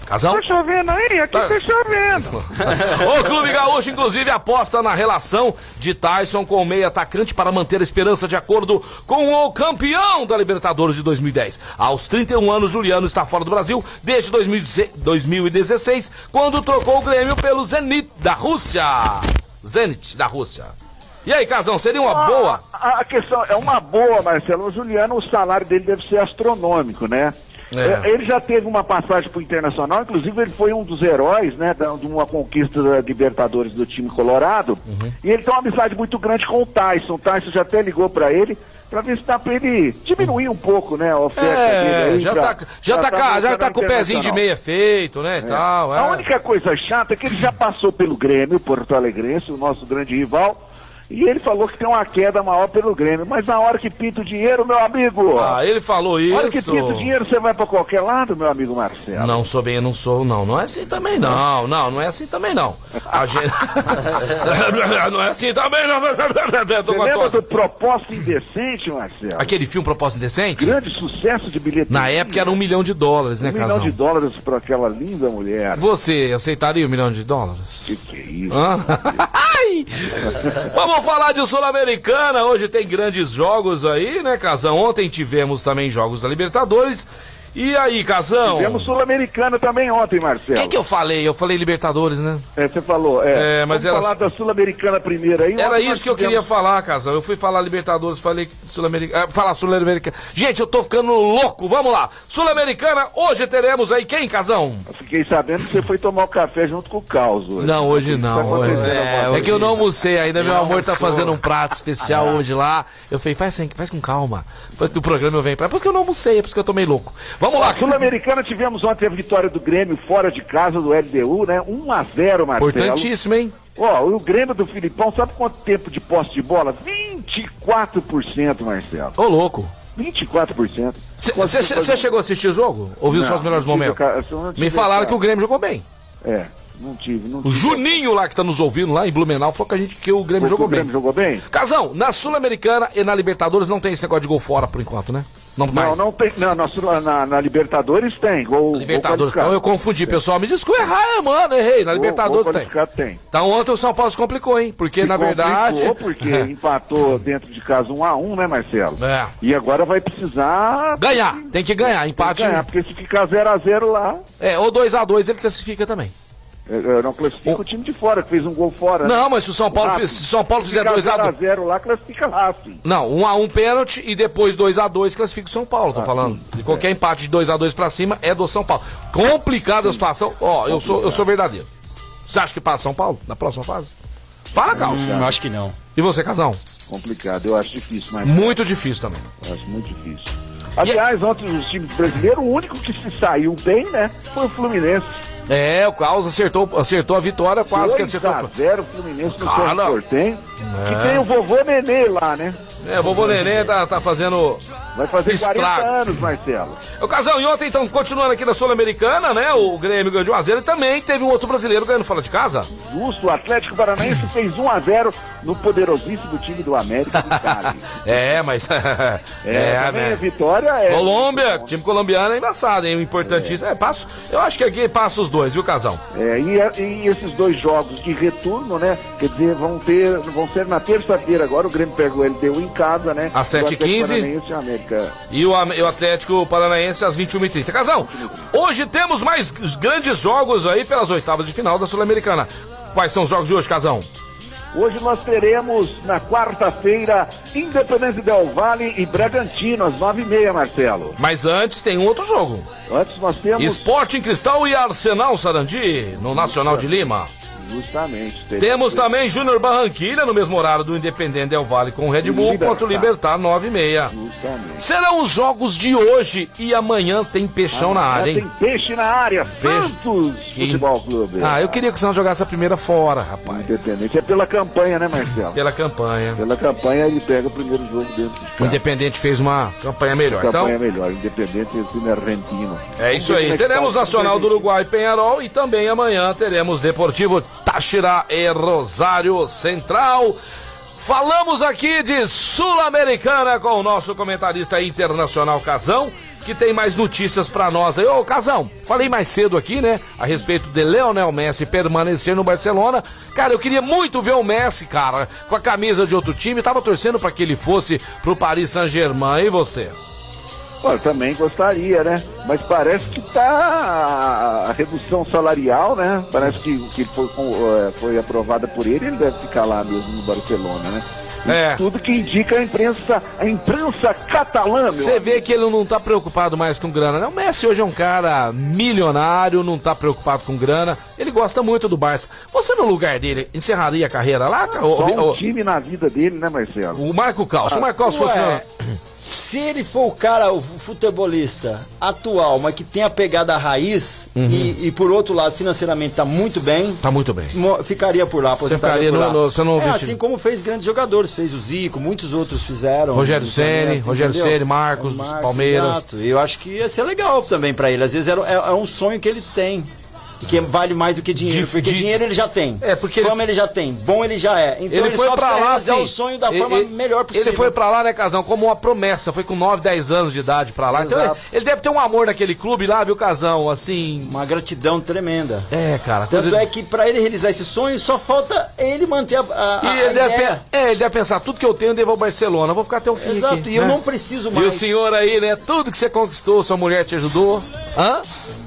Casão? Tá chovendo aí? Aqui Tá. tá chovendo. O Clube Gaúcho, inclusive, aposta na relação de Tyson com o meio atacante para manter a esperança de acordo com o campeão da Libertadores de 2010. Aos 31 anos, Juliano está fora do Brasil desde 2016 2016, quando trocou o Grêmio pelo Zenit da Rússia. Zenit da Rússia. E aí, Casão, seria uma boa? A, a questão é uma boa, Marcelo. O Juliano, o salário dele deve ser astronômico, né? É. É, Ele já teve uma passagem pro Internacional, inclusive ele foi um dos heróis, né, de uma conquista da Libertadores do time Colorado. Uhum. E ele tem uma amizade muito grande com o Tyson. O Tyson já até ligou pra ele pra ver se dá pra ele diminuir um pouco, né, a oferta dele. É, aí já pra- tá, já tá, pra cá- já tá no com o pezinho de meia feito, né, e tal. A é. única coisa chata é que ele já passou pelo Grêmio, Porto Alegrense, o nosso grande rival, e ele falou que tem uma queda maior pelo Grêmio. Mas na hora que pinta o dinheiro, meu amigo, Ah, ele falou na hora que isso. pinta o dinheiro, você vai pra qualquer lado, meu amigo Marcelo. Não sou bem, não sou, não. Não é assim também, não. Não, não é assim também, não. A gente... não é assim também, não. Você lembra do Proposta Indecente, Marcelo? Aquele filme Proposta Indecente? Grande sucesso de bilheteria. Na época era um milhão de dólares, né, Um milhão Casão? de dólares pra aquela linda mulher. Você aceitaria um milhão de dólares? Que que é isso? Hã? Ai! Vamos falar de Sul-Americana. Hoje tem grandes jogos aí, né, Casão? Ontem tivemos também jogos da Libertadores. E aí, Casão? Tivemos Sul-Americana também ontem, Marcelo. Quem que eu falei? Eu falei Libertadores, né? É, você falou, é. É, mas Vamos era- falar da Sul-Americana primeiro aí. Era isso que eu tivemos- queria falar, Casão. Eu fui falar Libertadores, falei Sul-Americana. falar Sul-Americana. Gente, eu tô ficando louco. Vamos lá. Sul-Americana, hoje teremos aí quem, Casão? Eu Fiquei sabendo que você foi tomar o café junto com o Caos. hoje. Não, hoje O que tá não. acontecendo, Hoje-? É, que eu não almocei ainda, meu Não amor tá fazendo um prato especial hoje lá. Eu falei, faz, sem- faz com calma. Depois do programa eu venho pra. Porque eu não almocei, é por isso que eu tô meio louco. Vamos lá, Sul-Americana tivemos ontem a vitória do Grêmio fora de casa do LDU, né? 1 a 0 Marcelo. Importantíssimo, hein? Ó, o Grêmio do Filipão, sabe quanto tempo de posse de bola? 24%, Marcelo. Ô, louco. 24%. Quanto Você chegou a assistir o jogo? Ouviu Não, só os melhores momentos? cara, Me falaram cara. que o Grêmio jogou bem. É, não tive. Não O tive. Juninho lá que tá nos ouvindo lá em Blumenau falou que, a gente, que o Grêmio O jogou Grêmio bem. jogou bem? Casão, na Sul-Americana e na Libertadores não tem esse negócio de gol fora por enquanto, né? Não mais. Não, não tem. Não, na, na- na Libertadores tem. Gol, Libertadores, gol então eu confundi, pessoal. Me desculpa, errar, mano, errei. Na Libertadores gol tem. tem. Então ontem o São Paulo se complicou, hein? Porque na Se verdade. complicou porque empatou dentro de casa 1 a 1 né, Marcelo? É. E agora vai precisar Ganhar, tem que ganhar. Empate. ganhar, porque se ficar 0 a 0 lá, É, ou 2x2 ele classifica também. É, é, não classifica o time de fora, que fez um gol fora. né? Não, mas se o São Paulo, Racing. fiz- se o São Paulo fizer Ficar 0 a 2x2. 0 lá, classifica Racing. Não, 1x1 pênalti e depois 2x2 classifica o São Paulo, Ah, tô falando. E qualquer empate de 2x2 pra cima é do São Paulo. Complicada a situação. Ó, eu sou, eu sou verdadeiro. Você acha que passa São Paulo na próxima fase? Fala, Carlos. Hum, acho que não. E você, Casão? Complicado, eu acho difícil, mas Muito difícil também. eu acho muito difícil. Aliás, ontem os times brasileiros, o único que se saiu bem, né, foi o Fluminense. É, o Carlos acertou, acertou a vitória, quase que 2 acertou. a 0 o Fluminense no Cara. São Portem. Que tem o vovô Nenê lá, né? É, o vovô Nenê tá, tá fazendo. Vai fazer Estrago. 40 anos, Marcelo. O Casão, e ontem, então, continuando aqui na Sul-Americana, né? O Grêmio ganhou de 1x0 e também teve um outro brasileiro ganhando fora de casa. Justo, o Atlético Paranaense fez 1 a 0 no poderosíssimo time do América do Cali. É, mas. É, também a né? vitória é. Colômbia, time colombiano é embaçado, hein? Importantíssimo. É, passo, eu acho que aqui passa os dois, viu, Casão? É, e, e esses dois jogos de retorno, né? Quer dizer, vão ter, vão ser na terça-feira agora. O Grêmio pega o LDU em casa, né? Às E o 7h15. Atlético Paranaense e o o, e Atlético Paranaense às 21h30. Casão, hoje temos mais grandes jogos aí pelas oitavas de final da Sul-Americana. Quais são os jogos de hoje, Casão? Hoje nós teremos, na quarta-feira, Independente Del Vale e Bragantino, às nove e meia, Marcelo. Mas antes tem um outro jogo. Antes nós temos. Esporte em Cristal e Arsenal Sarandi, no Nacional de Lima. Justamente. Temos também Júnior Barranquilha no mesmo horário do Independente Del Vale com o Red Bull contra o Libertar 9 e meia. Justamente. Serão os jogos de hoje e amanhã tem peixão na área, hein? Tem peixe na área. Peixe. Santos Futebol Clube. Ah, eu queria que o Santos jogasse a primeira fora, rapaz. Independente. É pela campanha, né, Marcelo? Pela campanha. Pela campanha ele pega o primeiro jogo dentro de O. Independente fez uma campanha melhor. Então, Campanha melhor. Independente o time argentino. é isso aí. é Teremos tá Nacional do Uruguai Penharol e também amanhã teremos Deportivo Táchira e Rosário Central. Falamos aqui de Sul-Americana com o nosso comentarista internacional Casão, que tem mais notícias pra nós aí. Ô, Casão, falei mais cedo aqui, né, a respeito de Leonel Messi permanecer no Barcelona. Cara, eu queria muito ver o Messi, cara, com a camisa de outro time. Tava torcendo pra que ele fosse pro Paris Saint-Germain. E você? Também gostaria, né? Mas parece que tá a redução salarial, né? Parece que o que foi, eh, foi aprovada por ele, ele deve ficar lá mesmo no Barcelona, né? É. Tudo que indica a imprensa, a imprensa catalã. Você vê que ele não tá preocupado mais com grana, né? O Messi hoje é um cara milionário, não tá preocupado com grana. Ele gosta muito do Barça. Você no lugar dele encerraria a carreira lá? Só O, um o, time na vida dele, né, Marcelo? o Marco Cal. Se o Marco Cal fosse. Ué, se ele for o cara, o futebolista atual, mas que tem a pegada raiz Uhum. e, e por outro lado financeiramente tá muito bem, Tá muito bem. ficaria por lá, aposentaria ficaria por no- lá. no- você não é, assim como fez grandes jogadores, fez o Zico, muitos outros fizeram. Rogério o Ceni, Neto, Rogério? Ceni, Marcos, dos Palmeiras. Exato. Eu acho que ia ser legal também pra ele. Às vezes era- é, é um sonho que ele tem. Que vale mais do que dinheiro. De- porque de- dinheiro ele já tem. É, porque ele- Fama ele... já tem. Bom ele já é. Então ele, ele foi só pra lá realizar assim, o sonho da ele- forma ele- melhor possível. Ele foi pra lá, né, Casão, como uma promessa. Foi com 9, 10 anos de idade pra lá. Então ele, Exato. ele deve ter um amor naquele clube lá, viu, Casão? Assim. Uma gratidão tremenda. É, cara. Tanto coisa- é que pra ele realizar esse sonho, só falta ele manter a, a, E a ele deve, ideia. pe- é, ele deve pensar, tudo que eu tenho eu devo ao Barcelona. Eu vou ficar até o fim Exato, aqui. e eu né? não preciso E o mais. senhor aí, né? Tudo que você conquistou, sua mulher te ajudou. Hã?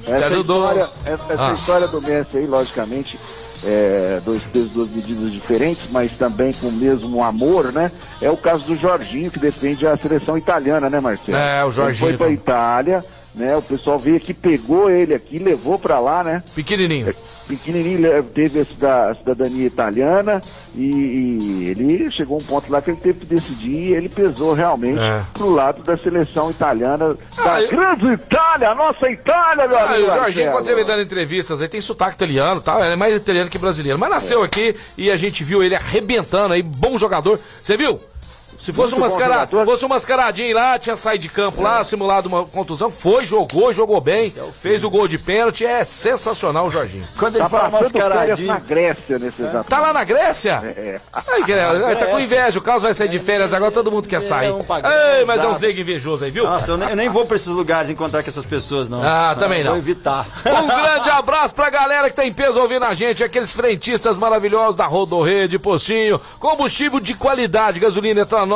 Te Essa ajudou. história, essa, essa Ah. história do Messi aí, logicamente, é, dois pesos, duas medidas diferentes, mas também com o mesmo amor, né? É o caso do Jorginho, que defende a seleção italiana, né, Marcelo? É, o Jorginho, Ele foi pra. Itália, né? O pessoal veio aqui, pegou ele aqui, levou pra lá, né? Pequenininho. Pequenininho, ele teve a cida- a cidadania italiana e, e ele chegou a um ponto lá que ele teve que decidir e ele pesou realmente É. pro lado da seleção italiana, da Ah, eu- grande Itália, a nossa Itália, meu Ah, amigo o Jorginho, quando você vem dando entrevistas aí, tem sotaque italiano, tá? Ele é mais italiano que brasileiro. Mas nasceu aqui e a gente viu ele arrebentando aí, bom jogador. Você viu? Se fosse um, mascara... fosse um mascaradinho lá, tinha saído de campo lá, simulado uma contusão, foi, jogou, jogou bem, fez o gol de pênalti, é sensacional o Jorginho. Quando ele Tá fala mascaradinho. na Grécia nesse exato Tá lá na Grécia? É. Ai, que- ele tá com inveja, o Carlos vai sair de férias agora, todo mundo quer sair. vamos pra Ei, mas é Grécia, uns negros invejosos aí, viu? Nossa, eu nem, eu nem vou pra esses lugares encontrar com essas pessoas, não. Ah, também não. Vou evitar. Um grande abraço pra galera que tá em peso ouvindo a gente, aqueles frentistas maravilhosos da Rodorrede, Postinho, combustível de qualidade, gasolina, etanol,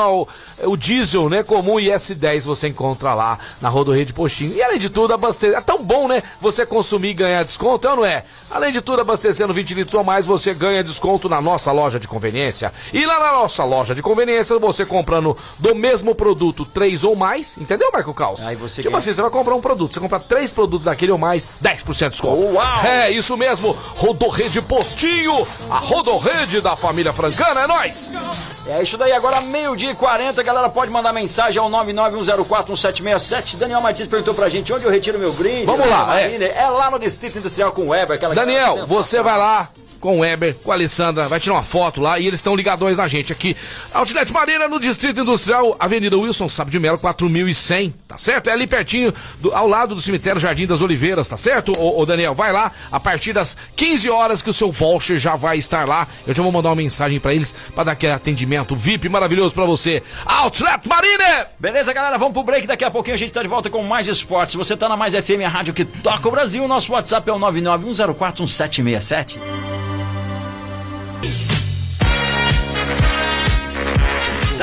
o diesel, né, comum e S10 você encontra lá na Rodorrede Postinho. E além de tudo, abastecer, é tão bom, né, você consumir e ganhar desconto, é ou não é? Além de tudo, abastecendo 20 litros ou mais, você ganha desconto na nossa loja de conveniência. E lá na nossa loja de conveniência, você comprando do mesmo produto, três ou mais, entendeu, Marco Caos? Aí você tipo ganha. assim, você vai comprar um produto, você compra três produtos daquele ou mais, 10% de desconto. Uau! É, isso mesmo, Rodorrede Postinho, a Rodorrede da família francana, é nóis! É isso daí, agora meio-dia e 40, galera pode mandar mensagem ao 991041767. Daniel Martins perguntou pra gente onde eu retiro meu brinde. Vamos lá, Marina. é. lá no Distrito Industrial com o Weber. Daniel, você vai lá com o Weber, com a Alessandra, vai tirar uma foto lá e eles estão ligadões na gente aqui. Outlet Marina no Distrito Industrial, Avenida Wilson Sábio de Melo, 4100, tá certo? É ali pertinho, do- ao lado do cemitério Jardim das Oliveiras, tá certo? Ô, ô, Daniel, vai lá a partir das 15 horas que o seu voucher já vai estar lá. Eu já vou mandar uma mensagem pra eles pra dar aquele atendimento VIP maravilhoso pra você. Outlet Marina! Beleza, galera, vamos pro break. Daqui a pouquinho a gente tá de volta com mais esportes. Você tá na Mais FM, a rádio que toca o Brasil, nosso WhatsApp é o 991041767.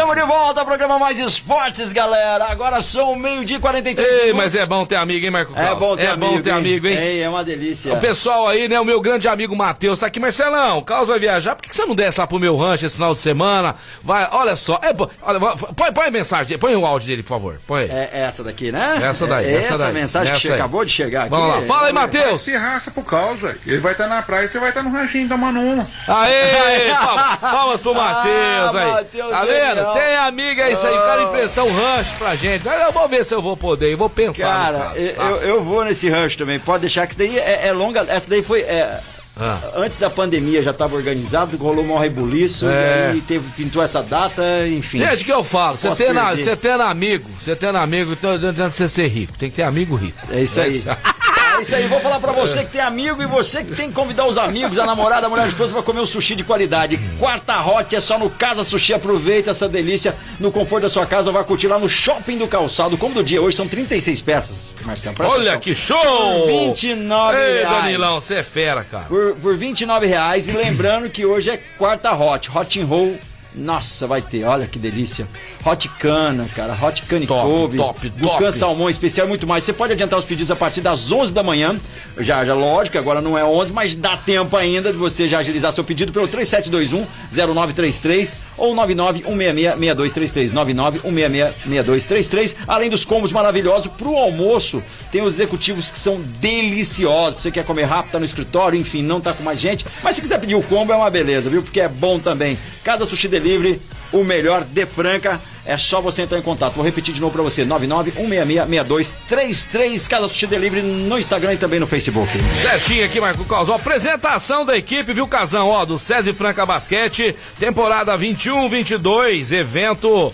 Estamos de volta ao programa Mais Esportes, galera. Agora são meio-dia e 43 Ei, minutos. mas é bom ter amigo, hein, Marco É Carlos? bom ter é amigo. bom ter amigo, hein? É, é uma delícia. O pessoal aí, né? O meu grande amigo Matheus tá aqui. Marcelão, o Carlos vai viajar. Por que que você não desce lá pro meu rancho esse final de semana? Vai, olha só. É, olha, põe, põe a mensagem, põe o áudio dele, por favor. Põe aí. É essa daqui, né? Essa daí, É essa daí. mensagem que Essa aí. acabou de chegar aqui. Vamos lá. Fala aí, Matheus. Se raça pro caos, velho. Ele vai estar na praia e você vai estar no ranchinho tomando uma. Aê! palmas, palmas pro Matheus Ah, aí. Matheus, tá vendo? Tem amiga é isso aí, cara emprestar um rancho pra gente. Mas eu vou ver se eu vou poder, eu vou pensar. Cara, caso, eu, tá? eu- eu vou nesse rancho também. Pode deixar que isso daí é, é longa. Essa daí foi. é, Ah. Antes da pandemia já estava organizado, rolou um rebuliço, É. e aí teve, pintou essa data, enfim. Gente, que eu falo, você tendo, você tendo amigo, você tendo amigo, então adianta você ser rico, tem que ter amigo rico. É isso aí. É isso aí, vou falar pra você que tem amigo e você que tem que convidar os amigos, a namorada, a mulher, a esposa pra comer um sushi de qualidade. Quarta Hot é só no Casa Sushi. Aproveita essa delícia no conforto da sua casa. Vai curtir lá no Shopping do Calçado. Como do dia hoje, são 36 peças, Marcelo. Olha que show! 29 Ei, reais. Danilão, você é fera, cara. Por, por 29 reais. E lembrando que hoje é quarta hot. Hot and roll. Nossa, vai ter, olha que delícia. Hot cana, cara, hot cane Top, couve, top, Bucan top. salmão especial e muito mais. Você pode adiantar os pedidos a partir das 11 da manhã. Já, já lógico, agora não é 11, mas dá tempo ainda de você já agilizar seu pedido pelo 3721 0933 ou 991666233 991666233. Além dos combos maravilhosos pro almoço, tem os executivos que são deliciosos. Você quer comer rápido, tá no escritório, enfim, não tá com mais gente, mas se quiser pedir o combo é uma beleza, viu? Porque é bom também. Cada sushi delivery, o melhor de Franca. É só você entrar em contato. Vou repetir de novo pra você: 991666233. Cada sushi delivery no Instagram e também no Facebook. Certinho aqui, Marco Caos. Ó, apresentação da equipe, viu, Casão? Ó, do César Franca Basquete, temporada 21-22, evento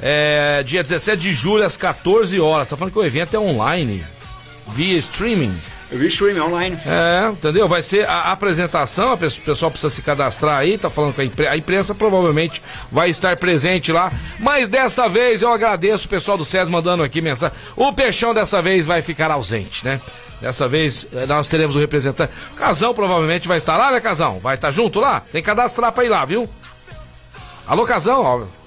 é, dia 17 de julho às 14 horas. Tá falando que o evento é online, via streaming. Eu vi streaming online. É, entendeu? Vai ser a apresentação, o pessoal precisa se cadastrar aí, tá falando com a imprensa. A imprensa provavelmente vai estar presente lá. Mas dessa vez eu agradeço o pessoal do SES mandando aqui mensagem. O Peixão dessa vez vai ficar ausente, né? Dessa vez eh, nós teremos o representante. Casão provavelmente vai estar lá, né, Casão? Vai estar junto lá? Tem que cadastrar pra ir lá, viu? Alô, Casão, ó.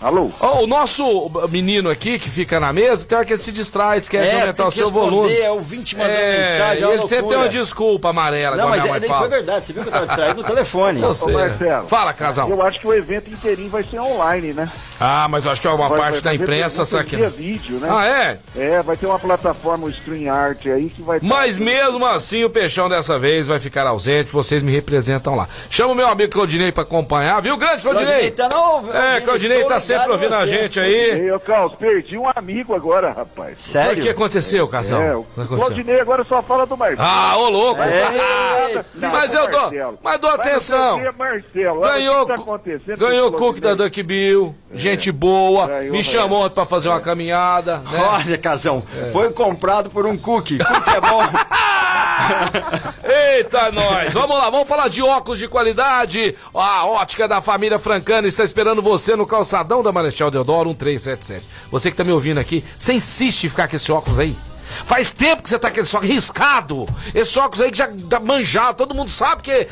Alô? Ó, o nosso menino aqui que fica na mesa, tem hora que ele se distrai, esquece de É, aumentar tem o seu volume. é o 20 mandando É, mensagem, é ele sempre tem loucura. uma desculpa amarela, Não, mas é, foi verdade. Você viu que eu tava distraído no telefone. Eu sei. Marcelo. Fala, Casão. Eu acho que o evento inteirinho vai ser online, né? Ah, mas eu acho que é uma Vai- parte da vai fazer imprensa, sabe que... vídeo, né? Ah, é? É, vai ter uma plataforma, o StreamYard aí, que vai... Mas mesmo assim, o Peixão dessa vez vai ficar ausente, vocês me representam lá. Chama o meu amigo Claudinei pra acompanhar, viu, grande Claudinei? Claudinei tá no- É, Claudinei tá sempre ouvindo a gente aí. Ei, ô, Carlos, perdi um amigo agora, rapaz. O que Sério? aconteceu, Casão? É, O o que aconteceu? Claudinei agora só fala do Marcelo. Ah, ô louco! É, mas eu dou, mas dou atenção. Marcelo. Ganhou, o que tá ganhou o Cook da. Duck Bill, gente boa, Ganhou, me é. chamou ontem pra fazer uma caminhada, né? Olha, Casão, foi comprado por um cookie. Cookie é bom. Eita, nós! Vamos lá, vamos falar de óculos de qualidade. A ótica da família Francana está esperando você no calçadão da Marechal Deodoro 1377. Você que tá me ouvindo aqui, você insiste em ficar com esse óculos aí? Faz tempo que você tá com esse óculos riscado. Esse óculos aí que já tá manjado. Todo mundo sabe que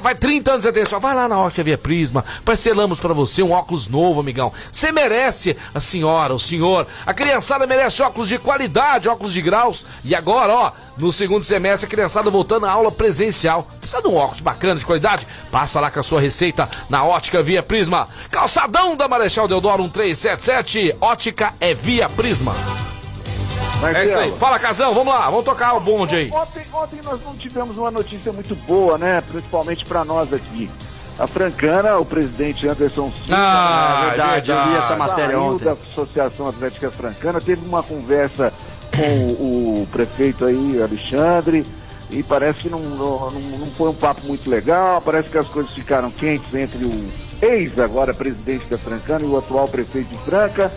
faz 30 anos que você tem óculos. Vai lá na Ótica Via Prisma. Parcelamos pra você um óculos novo, amigão. Você merece, a senhora, o senhor. A criançada merece óculos de qualidade, óculos de graus. E agora, ó, no segundo semestre, a criançada voltando à aula presencial. Precisa de um óculos bacana, de qualidade? Passa lá com a sua receita na Ótica Via Prisma. Calçadão da Marechal Deodoro 1377. Ótica é Via Prisma. É isso aí. Marcelo, Fala, Casão, vamos lá, vamos tocar o bonde aí. Ontem, ontem nós não tivemos uma notícia muito boa, né? Principalmente para nós aqui. A Francana, o presidente Anderson Silva, Ah, é verdade, eu vi essa matéria saiu ontem. da Associação Atlética Francana, teve uma conversa com o, o prefeito aí, Alexandre, e parece que não, não, não foi um papo muito legal, parece que as coisas ficaram quentes entre o ex, agora presidente da Francana, e o atual prefeito de Franca.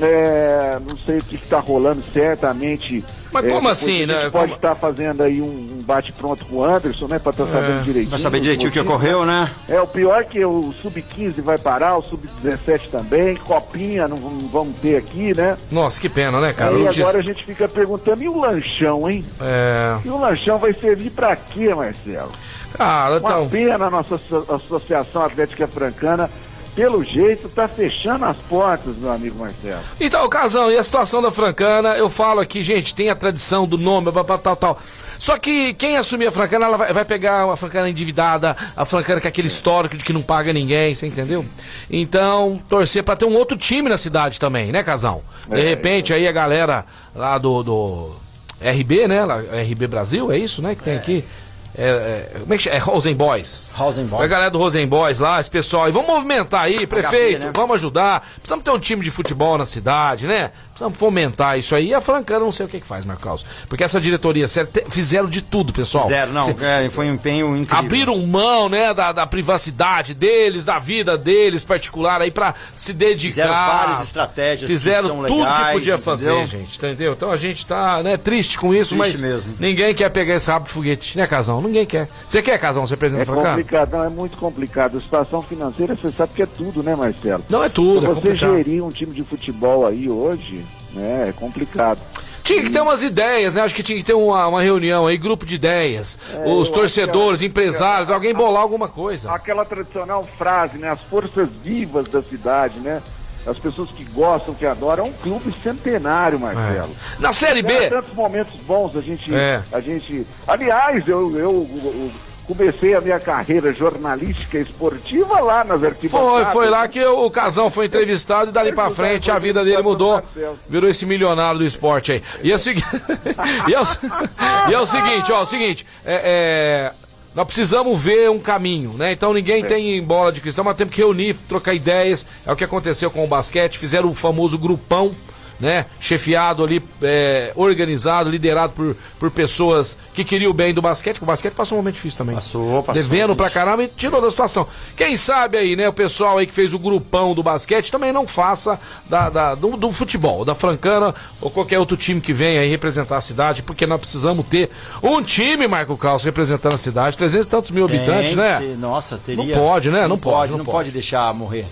É, não sei o que está rolando certamente. Mas é, como assim, a gente né? Pode Como- estar fazendo aí um, um bate-pronto com o Anderson, né? Para estar sabendo direitinho. Vai saber direitinho o que ocorreu, né? é, o pior é que o Sub-15 vai parar, o Sub-17 também, Copinha não, não vamos ter aqui, né? Nossa, que pena, né, cara? Não tinha- agora a gente fica perguntando, e o lanchão, hein? É. E o lanchão vai servir pra quê, Marcelo? Cara, Uma então. pena a nossa asso- Associação Atlética Francana, pelo jeito, tá fechando as portas, meu amigo Marcelo. Então, Casão, e a situação da Francana, eu falo aqui, gente, tem a tradição do nome, blá, tal, tal. Só que quem assumir a Francana, ela vai, vai pegar uma Francana endividada, a Francana com aquele histórico de que não paga ninguém, você entendeu? Então, torcer pra ter um outro time na cidade também, né, Casão? De É, repente, aí a galera lá do, do RB, né? lá, RB Brasil, é isso, né, que tem aqui. É, é, como é que chama? É Rosen Boys. Rosen Boys. A galera do Rosen Boys lá, esse pessoal. E vamos movimentar aí, prefeito. né? Vamos ajudar. Precisamos ter um time de futebol na cidade, né? Precisamos fomentar isso aí. E a Francana não sei o que, que faz, Marcos. Porque essa diretoria fizeram de tudo, pessoal. Zero, não. Cê- é, foi um empenho incrível. Abriram mão, né, da, da privacidade deles, da vida deles particular aí pra se dedicar. Fizeram várias estratégias que Fizeram são tudo que legais, podia fazer, entendeu? gente, entendeu? Então a gente tá, né, triste com isso, Triste mas mesmo. ninguém quer pegar esse rabo de foguete, né, Casão? Ninguém quer. Você quer, Casão, ser presidente É da Francana? complicado, não, é muito complicado. A situação financeira, você sabe que é tudo, né, Marcelo? Não é tudo, é Pra você complicado. gerir um time de futebol aí hoje, né, é complicado. Tinha que ter umas ideias, né? Acho que tinha que ter uma, uma reunião aí, grupo de ideias. É, Os torcedores, a- empresários, alguém bolar alguma coisa. Aquela tradicional frase, né, as forças vivas da cidade, né? As pessoas que gostam, que adoram, é um clube centenário, Marcelo. É. Na Série B, tantos momentos bons, a gente, É. a gente. Aliás, eu, eu, eu comecei a minha carreira jornalística esportiva lá nas foi, arquibancadas. foi lá que o, Casão foi entrevistado e dali pra frente a vida dele mudou. Virou esse milionário do esporte aí. E é o seguinte. e, é o, e é o seguinte, ó, é o seguinte. É, é, nós precisamos ver um caminho, né? Então ninguém tem bola de cristal, mas temos que reunir, trocar ideias. É o que aconteceu com o basquete. Fizeram o famoso grupão. Né? Chefiado ali, é, organizado, liderado por, por pessoas que queriam o bem do basquete. O basquete passou um momento difícil também. Passou, passou. Devendo pra caramba e tirou da situação. Quem sabe aí, né? O pessoal aí que fez o grupão do basquete também não faça da, da- do, do futebol, da Francana ou qualquer outro time que venha aí representar a cidade, porque nós precisamos ter um time, Marco Carlos, representando a cidade. 300 e tantos mil habitantes, Tem né? que- Nossa, teria. Não pode, né? Não pode, não não pode. pode deixar morrer.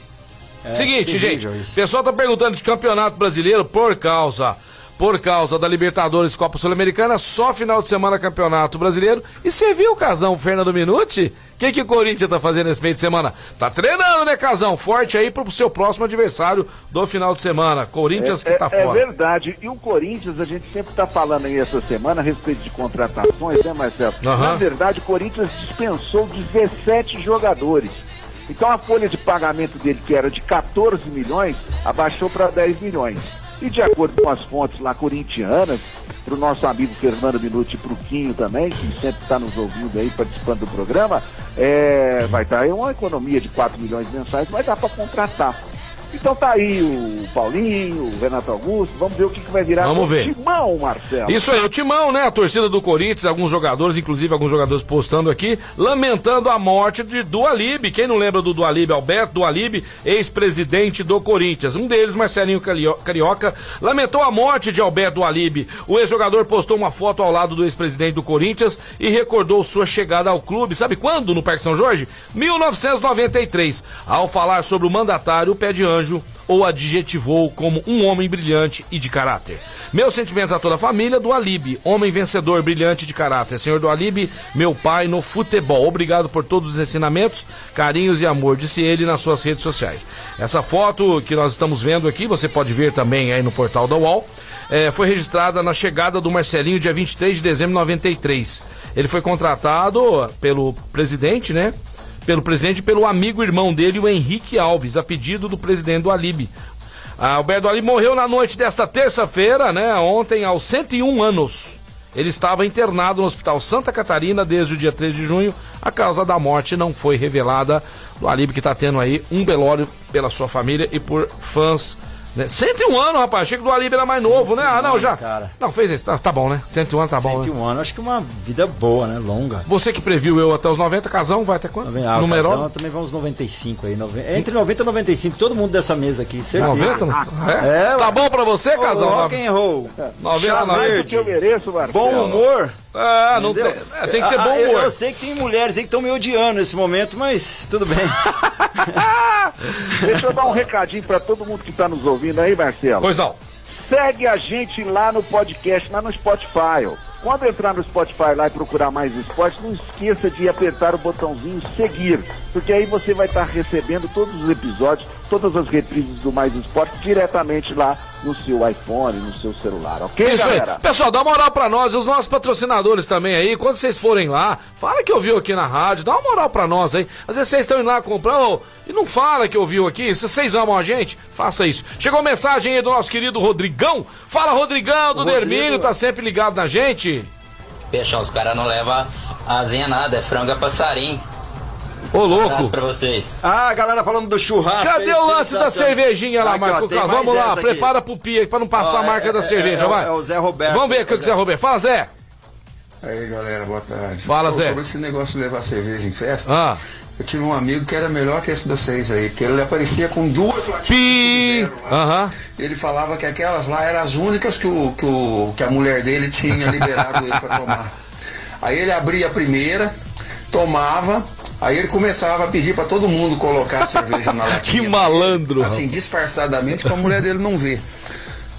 É Seguinte, gente, o isso. pessoal tá perguntando de campeonato brasileiro por causa. Por causa da Libertadores Copa Sul-Americana, só final de semana campeonato brasileiro. E você viu, Casão, Fernando Minuti? O que, que o Corinthians tá fazendo nesse meio de semana? Tá treinando, né, Casão? Forte aí pro seu próximo adversário do final de semana. Corinthians que tá é, é fora. verdade. E o Corinthians, a gente sempre está falando aí essa semana a respeito de contratações, né, Marcelo? Aham. Na verdade, o Corinthians dispensou 17 jogadores. Então a folha de pagamento dele, que era de 14 milhões, abaixou para 10 milhões. E de acordo com as fontes lá corintianas, para o nosso amigo Fernando Minuti e para o Quinho também, que sempre está nos ouvindo aí, participando do programa, é, vai estar aí uma economia de 4 milhões mensais, vai dar para contratar. Então tá aí o Paulinho, o Renato Augusto, vamos ver o que, que vai virar Vamos o ver. timão, Marcelo. Isso aí, o timão, né? A torcida do Corinthians, alguns jogadores, inclusive alguns jogadores postando aqui, lamentando a morte de Dualib. Quem não lembra do Dualib? Alberto Dualib, ex-presidente do Corinthians. Um deles, Marcelinho Carioca, lamentou a morte de Alberto Dualib. O ex-jogador postou uma foto ao lado do ex-presidente do Corinthians e recordou sua chegada ao clube. Sabe quando? No Parque São Jorge? 1993. Ao falar sobre o mandatário, o pé de anjo ou adjetivou como um homem brilhante e de caráter. Meus sentimentos a toda a família do Alibe, homem vencedor, brilhante de caráter. Senhor do Alibe, meu pai no futebol. Obrigado por todos os ensinamentos, carinhos e amor, disse ele nas suas redes sociais. Essa foto que nós estamos vendo aqui, você pode ver também aí no portal da UOL, eh, foi registrada na chegada do Marcelinho dia 23 de dezembro de 93. Ele foi contratado pelo presidente, né? Pelo presidente e pelo amigo irmão dele, o Henrique Alves, a pedido do presidente do Alibe. Ah, Alberto Ali morreu na noite desta terça-feira, né? Ontem, aos 101 anos. Ele estava internado no Hospital Santa Catarina desde o dia 3 de junho. A causa da morte não foi revelada. O Alibe que está tendo aí um velório pela sua família e por fãs. Né? 101 anos, rapaz. Achei que o do Alibe era mais novo, né? Ah, não, já. cara. Não, fez isso. Tá, tá bom, né? 101 anos tá bom, né? 101 anos, acho que uma vida boa, né? Longa. Você que previu eu até os 90, casão, vai até quanto? Ah, Numeró? Casão, também vamos 95 aí. nove- Entre 90 e 95, todo mundo dessa mesa aqui, certeza. 90? não? É, É? Tá bom pra você, Ô, casal? Rock and roll. 90 Chá não. Mais do verde. que eu mereço, Marcelo. Bom humor. É, não tem, é, tem que ter Ah, bom eu- humor. Eu, sei que tem mulheres aí que estão me odiando nesse momento, mas tudo bem. Deixa eu dar um recadinho pra todo mundo que tá nos ouvindo aí, Marcelo. Pois não. Segue a gente lá no podcast, lá no Spotify. ó. Quando entrar no Spotify lá e procurar mais esporte, não esqueça de apertar o botãozinho seguir, porque aí você vai estar recebendo todos os episódios, todas as reprises do Mais Esporte diretamente lá no seu iPhone, no seu celular, ok, Isso aí. galera? Pessoal, dá uma moral pra nós e os nossos patrocinadores também aí. Quando vocês forem lá, fala que ouviu aqui na rádio, dá uma moral pra nós aí. Às vezes vocês estão indo lá comprar ô, e não fala que ouviu aqui. Se vocês amam a gente, faça isso. Chegou mensagem aí do nosso querido Rodrigão. Fala, Rodrigão, do Rodrigo. Dermínio, tá sempre ligado na gente. Peixão, os caras não levam asinha nada, é frango é passarinho. Ô, Abraço louco. pra vocês. Ah, a galera falando do churrasco. Cadê aí, o lance da cervejinha lá, Aqui, ó, Marco mais Vamos lá, aqui. prepara pro Pia aí pra não passar Ó, a marca é- da é- cerveja, é vai. é o Zé Roberto. Vamos ver o que o Zé Roberto. Fala, Zé. Aí galera, boa tarde. Fala, Pô, Zé. Sobre esse negócio de levar cerveja em festa, Ah. Eu tive um amigo que era melhor que esse de vocês aí, porque ele aparecia com duas latinhas Pi. lá. Ele falava que aquelas lá eram as únicas que, o, que, o, que a mulher dele tinha liberado ele para tomar. Aí ele abria a primeira, tomava, aí ele começava a pedir para todo mundo colocar a cerveja na latinha. Que malandro. Assim, disfarçadamente, para a mulher dele não ver.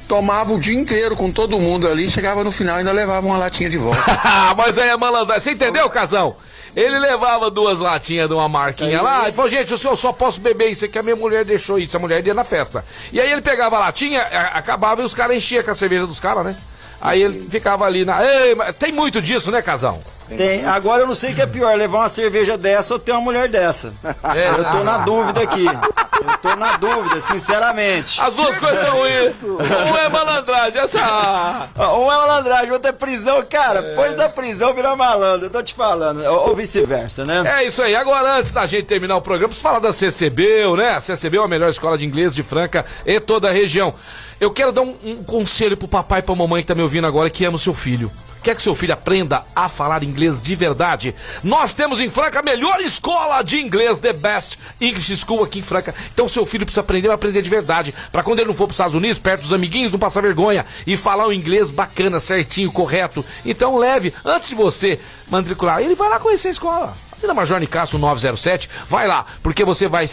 Tomava o dia inteiro com todo mundo ali, chegava no final e ainda levava uma latinha de volta. Mas aí é malandragem. Você entendeu, casão? Ele levava duas latinhas de uma marquinha lá e falou, gente, só- eu só posso beber isso aqui, a minha mulher deixou isso, a mulher ia na festa. E aí ele pegava a latinha, acabava e os caras enchiam com a cerveja dos caras, né? Aí ele ficava ali na. Ei, tem muito disso, né, casão? Tem. Agora eu não sei o que é pior, levar uma cerveja dessa ou ter uma mulher dessa. É. Eu tô na dúvida aqui. Eu tô na dúvida, sinceramente. As duas coisas são ruins. Um é malandragem, essa. Um é malandragem, outro é prisão. Cara, depois da prisão vira malandro, eu tô te falando. Ou, ou vice-versa, né? É isso aí. Agora, antes da gente terminar o programa, preciso falar da CCBU, né? A CCBU é a melhor escola de inglês de Franca e toda a região. Eu quero dar um, um conselho pro papai e pra mamãe que tá me ouvindo agora que ama o seu filho. Quer que seu filho aprenda a falar inglês de verdade? Nós temos em Franca a melhor escola de inglês, The Best English School aqui em Franca. Então seu filho precisa aprender, vai aprender de verdade. Para quando ele não for para os Estados Unidos, perto dos amiguinhos, não passar vergonha e falar um inglês bacana, certinho, correto. Então leve, antes de você matricular, ele vai lá conhecer a escola. Ali na Major Nicasso 907, vai lá, porque você vai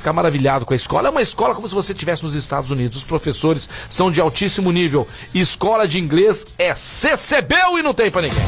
ficar maravilhado com a escola. É uma escola como se você estivesse nos Estados Unidos. Os professores são de altíssimo nível. Escola de inglês é CCBU e não tem pra ninguém.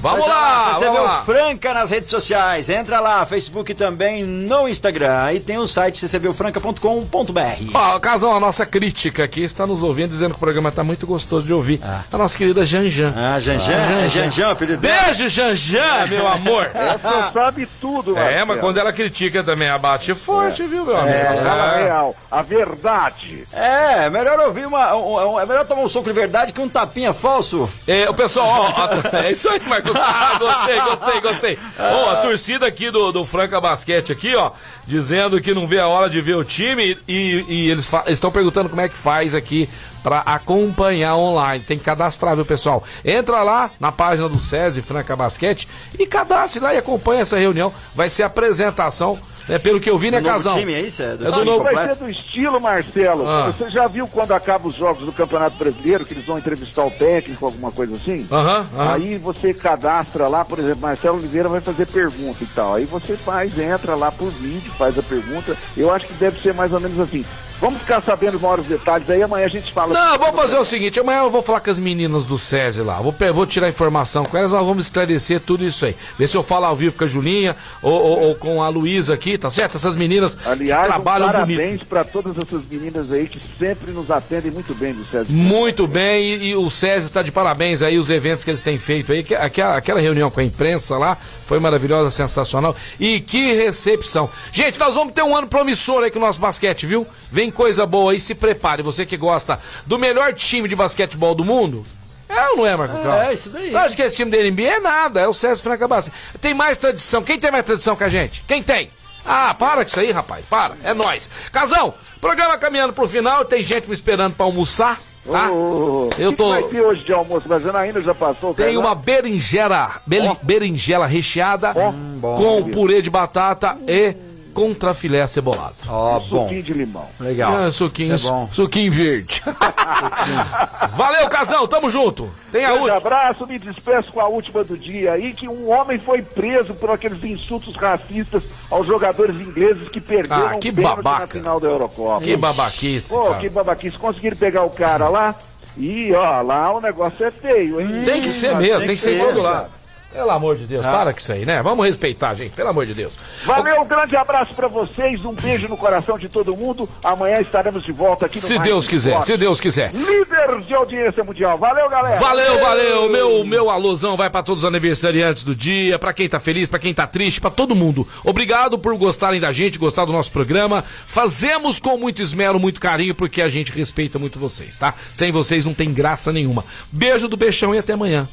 Vamos lá, vamos lá. Franca nas redes sociais. Entra lá, Facebook também no Instagram. E tem o site ccbufranca.com.br. Ó, Casal, a nossa crítica aqui está nos ouvindo, dizendo que o programa está muito gostoso de ouvir. A nossa querida Janjan. Ah, Janjan, é Janjan, apelido. Beijo, Janjan, meu amor. Você sabe tudo, É, mas quando ela critica também, abate forte, viu, meu amigo? É. real, a verdade. É, melhor ouvir uma. um- um- é melhor tomar um soco de verdade que um tapinha falso. É, o pessoal, ó, ó, é isso aí, Marcos. Ah, gostei, gostei, gostei. Ó, a torcida aqui do, do Franca Basquete aqui, ó, dizendo que não vê a hora de ver o time e, e eles estão perguntando como é que faz aqui pra acompanhar online. Tem que cadastrar, viu, pessoal? Entra lá na página do SESI Franca Basquete e cadastre lá e acompanha essa reunião. Vai ser a apresentação, né, pelo que eu vi, né, Do Casal? time, é isso? É do É do time novo- Vai ser do estilo, Marcelo. Ah. Você já viu quando acabam os jogos do Campeonato Brasileiro, que eles vão entrevistar o técnico, alguma coisa assim? Aham, aham. Aí você cadastra lá, por exemplo, Marcelo Oliveira vai fazer pergunta e tal. Aí você faz, entra lá por vídeo, faz a pergunta. Eu acho que deve ser mais ou menos assim. Vamos ficar sabendo maiores detalhes aí, amanhã a gente fala. Não, vamos fazer o seguinte, amanhã eu vou falar com as meninas do SESI lá, vou, vou tirar informação com elas, nós vamos esclarecer tudo isso aí. Ver se eu falo ao vivo com a Julinha ou, ou- ou com a Luísa aqui, tá certo? Essas meninas Aliás, que um trabalham bonito. parabéns para todas essas meninas aí que sempre nos atendem muito bem do César. Muito bem, e, e o SESI está de parabéns aí, os eventos que eles têm feito aí, que, aquela, aquela reunião com a imprensa lá foi maravilhosa, sensacional. E que recepção. Gente, nós vamos ter um ano promissor aí com o nosso basquete, viu? Vem coisa boa aí, se prepare. Você que gosta do melhor time de basquetebol do mundo. É ou não é, Marco Carlos? É, isso daí. Você acha que esse time da NBA é nada, é o César Franca Bassi. Tem mais tradição. Quem tem mais tradição que a gente? Quem tem? Ah, para com isso aí, rapaz. Para. É nós. Casão, programa caminhando pro final. Tem gente me esperando pra almoçar, tá? Ô, Eu que tô- que vai ter hoje de almoço? Mas ainda já passou. Tem carnaval? uma berinjela, berinjela recheada bom. com purê de batata e contra filé cebolado. Ó, Um bom. suquinho de limão. Legal. Ah, suquinho, Isso é bom. suquinho verde. Valeu, Casão, tamo junto. Tem a Grande última. abraço, me despeço com a última do dia aí, que um homem foi preso por aqueles insultos racistas aos jogadores ingleses que perderam Ah, que um babaca. na final da Eurocopa. Que babaquice, Pô, cara. que babaquice. Conseguiram pegar o cara lá e, ó, lá o negócio é feio, hein? Tem que ser mesmo, tem que ser todo lá. Pelo amor de Deus, para com isso aí, né? Vamos respeitar, gente, pelo amor de Deus. Valeu, um grande abraço pra vocês, um beijo no coração de todo mundo. Amanhã estaremos de volta aqui no Se Mais Deus quiser, Esporte. se Deus quiser. Líder de audiência mundial. Valeu, galera. Valeu, valeu. Meu, meu alôzão vai pra todos os aniversariantes do dia, pra quem tá feliz, pra quem tá triste, pra todo mundo. Obrigado por gostarem da gente, gostar do nosso programa. Fazemos com muito esmero, muito carinho, porque a gente respeita muito vocês, tá? Sem vocês não tem graça nenhuma. Beijo do Beixão e até amanhã.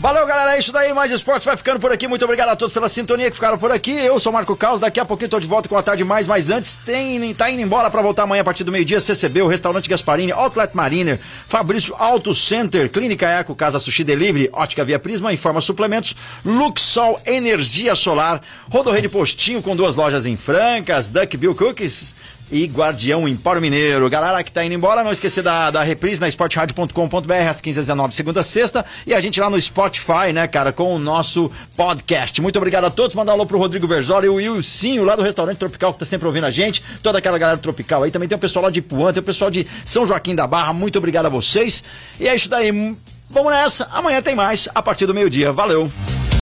Valeu, galera. É isso daí. Mais esportes vai ficando por aqui. Muito obrigado a todos pela sintonia que ficaram por aqui. Eu sou Marco Caos. Daqui a pouquinho tô de volta com a tarde mais. Mas antes, tem, tá indo embora pra voltar amanhã a partir do meio-dia. CCB, o Restaurante Gasparini, Outlet Mariner, Fabrício Auto Center, Clínica Eco, Casa Sushi Delivery, Ótica Via Prisma, Informa Suplementos, Luxol Energia Solar, Rodorreio de Postinho com duas lojas em Francas, Duck Bill Cookies e Guardião Empório Mineiro. Galera que tá indo embora, não esquecer da, da reprise na esportradio.com.br às 15 às 19 segunda sexta e a gente lá no Spotify, né, cara, com o nosso podcast. Muito obrigado a todos. Mandar um alô pro Rodrigo Verzola e o Wilsinho lá do Restaurante Tropical que tá sempre ouvindo a gente. Toda aquela galera Tropical aí. Também tem o pessoal lá de Ipuã, tem o pessoal de São Joaquim da Barra. Muito obrigado a vocês. E é isso daí. Vamos nessa. Amanhã tem mais a partir do meio-dia. Valeu.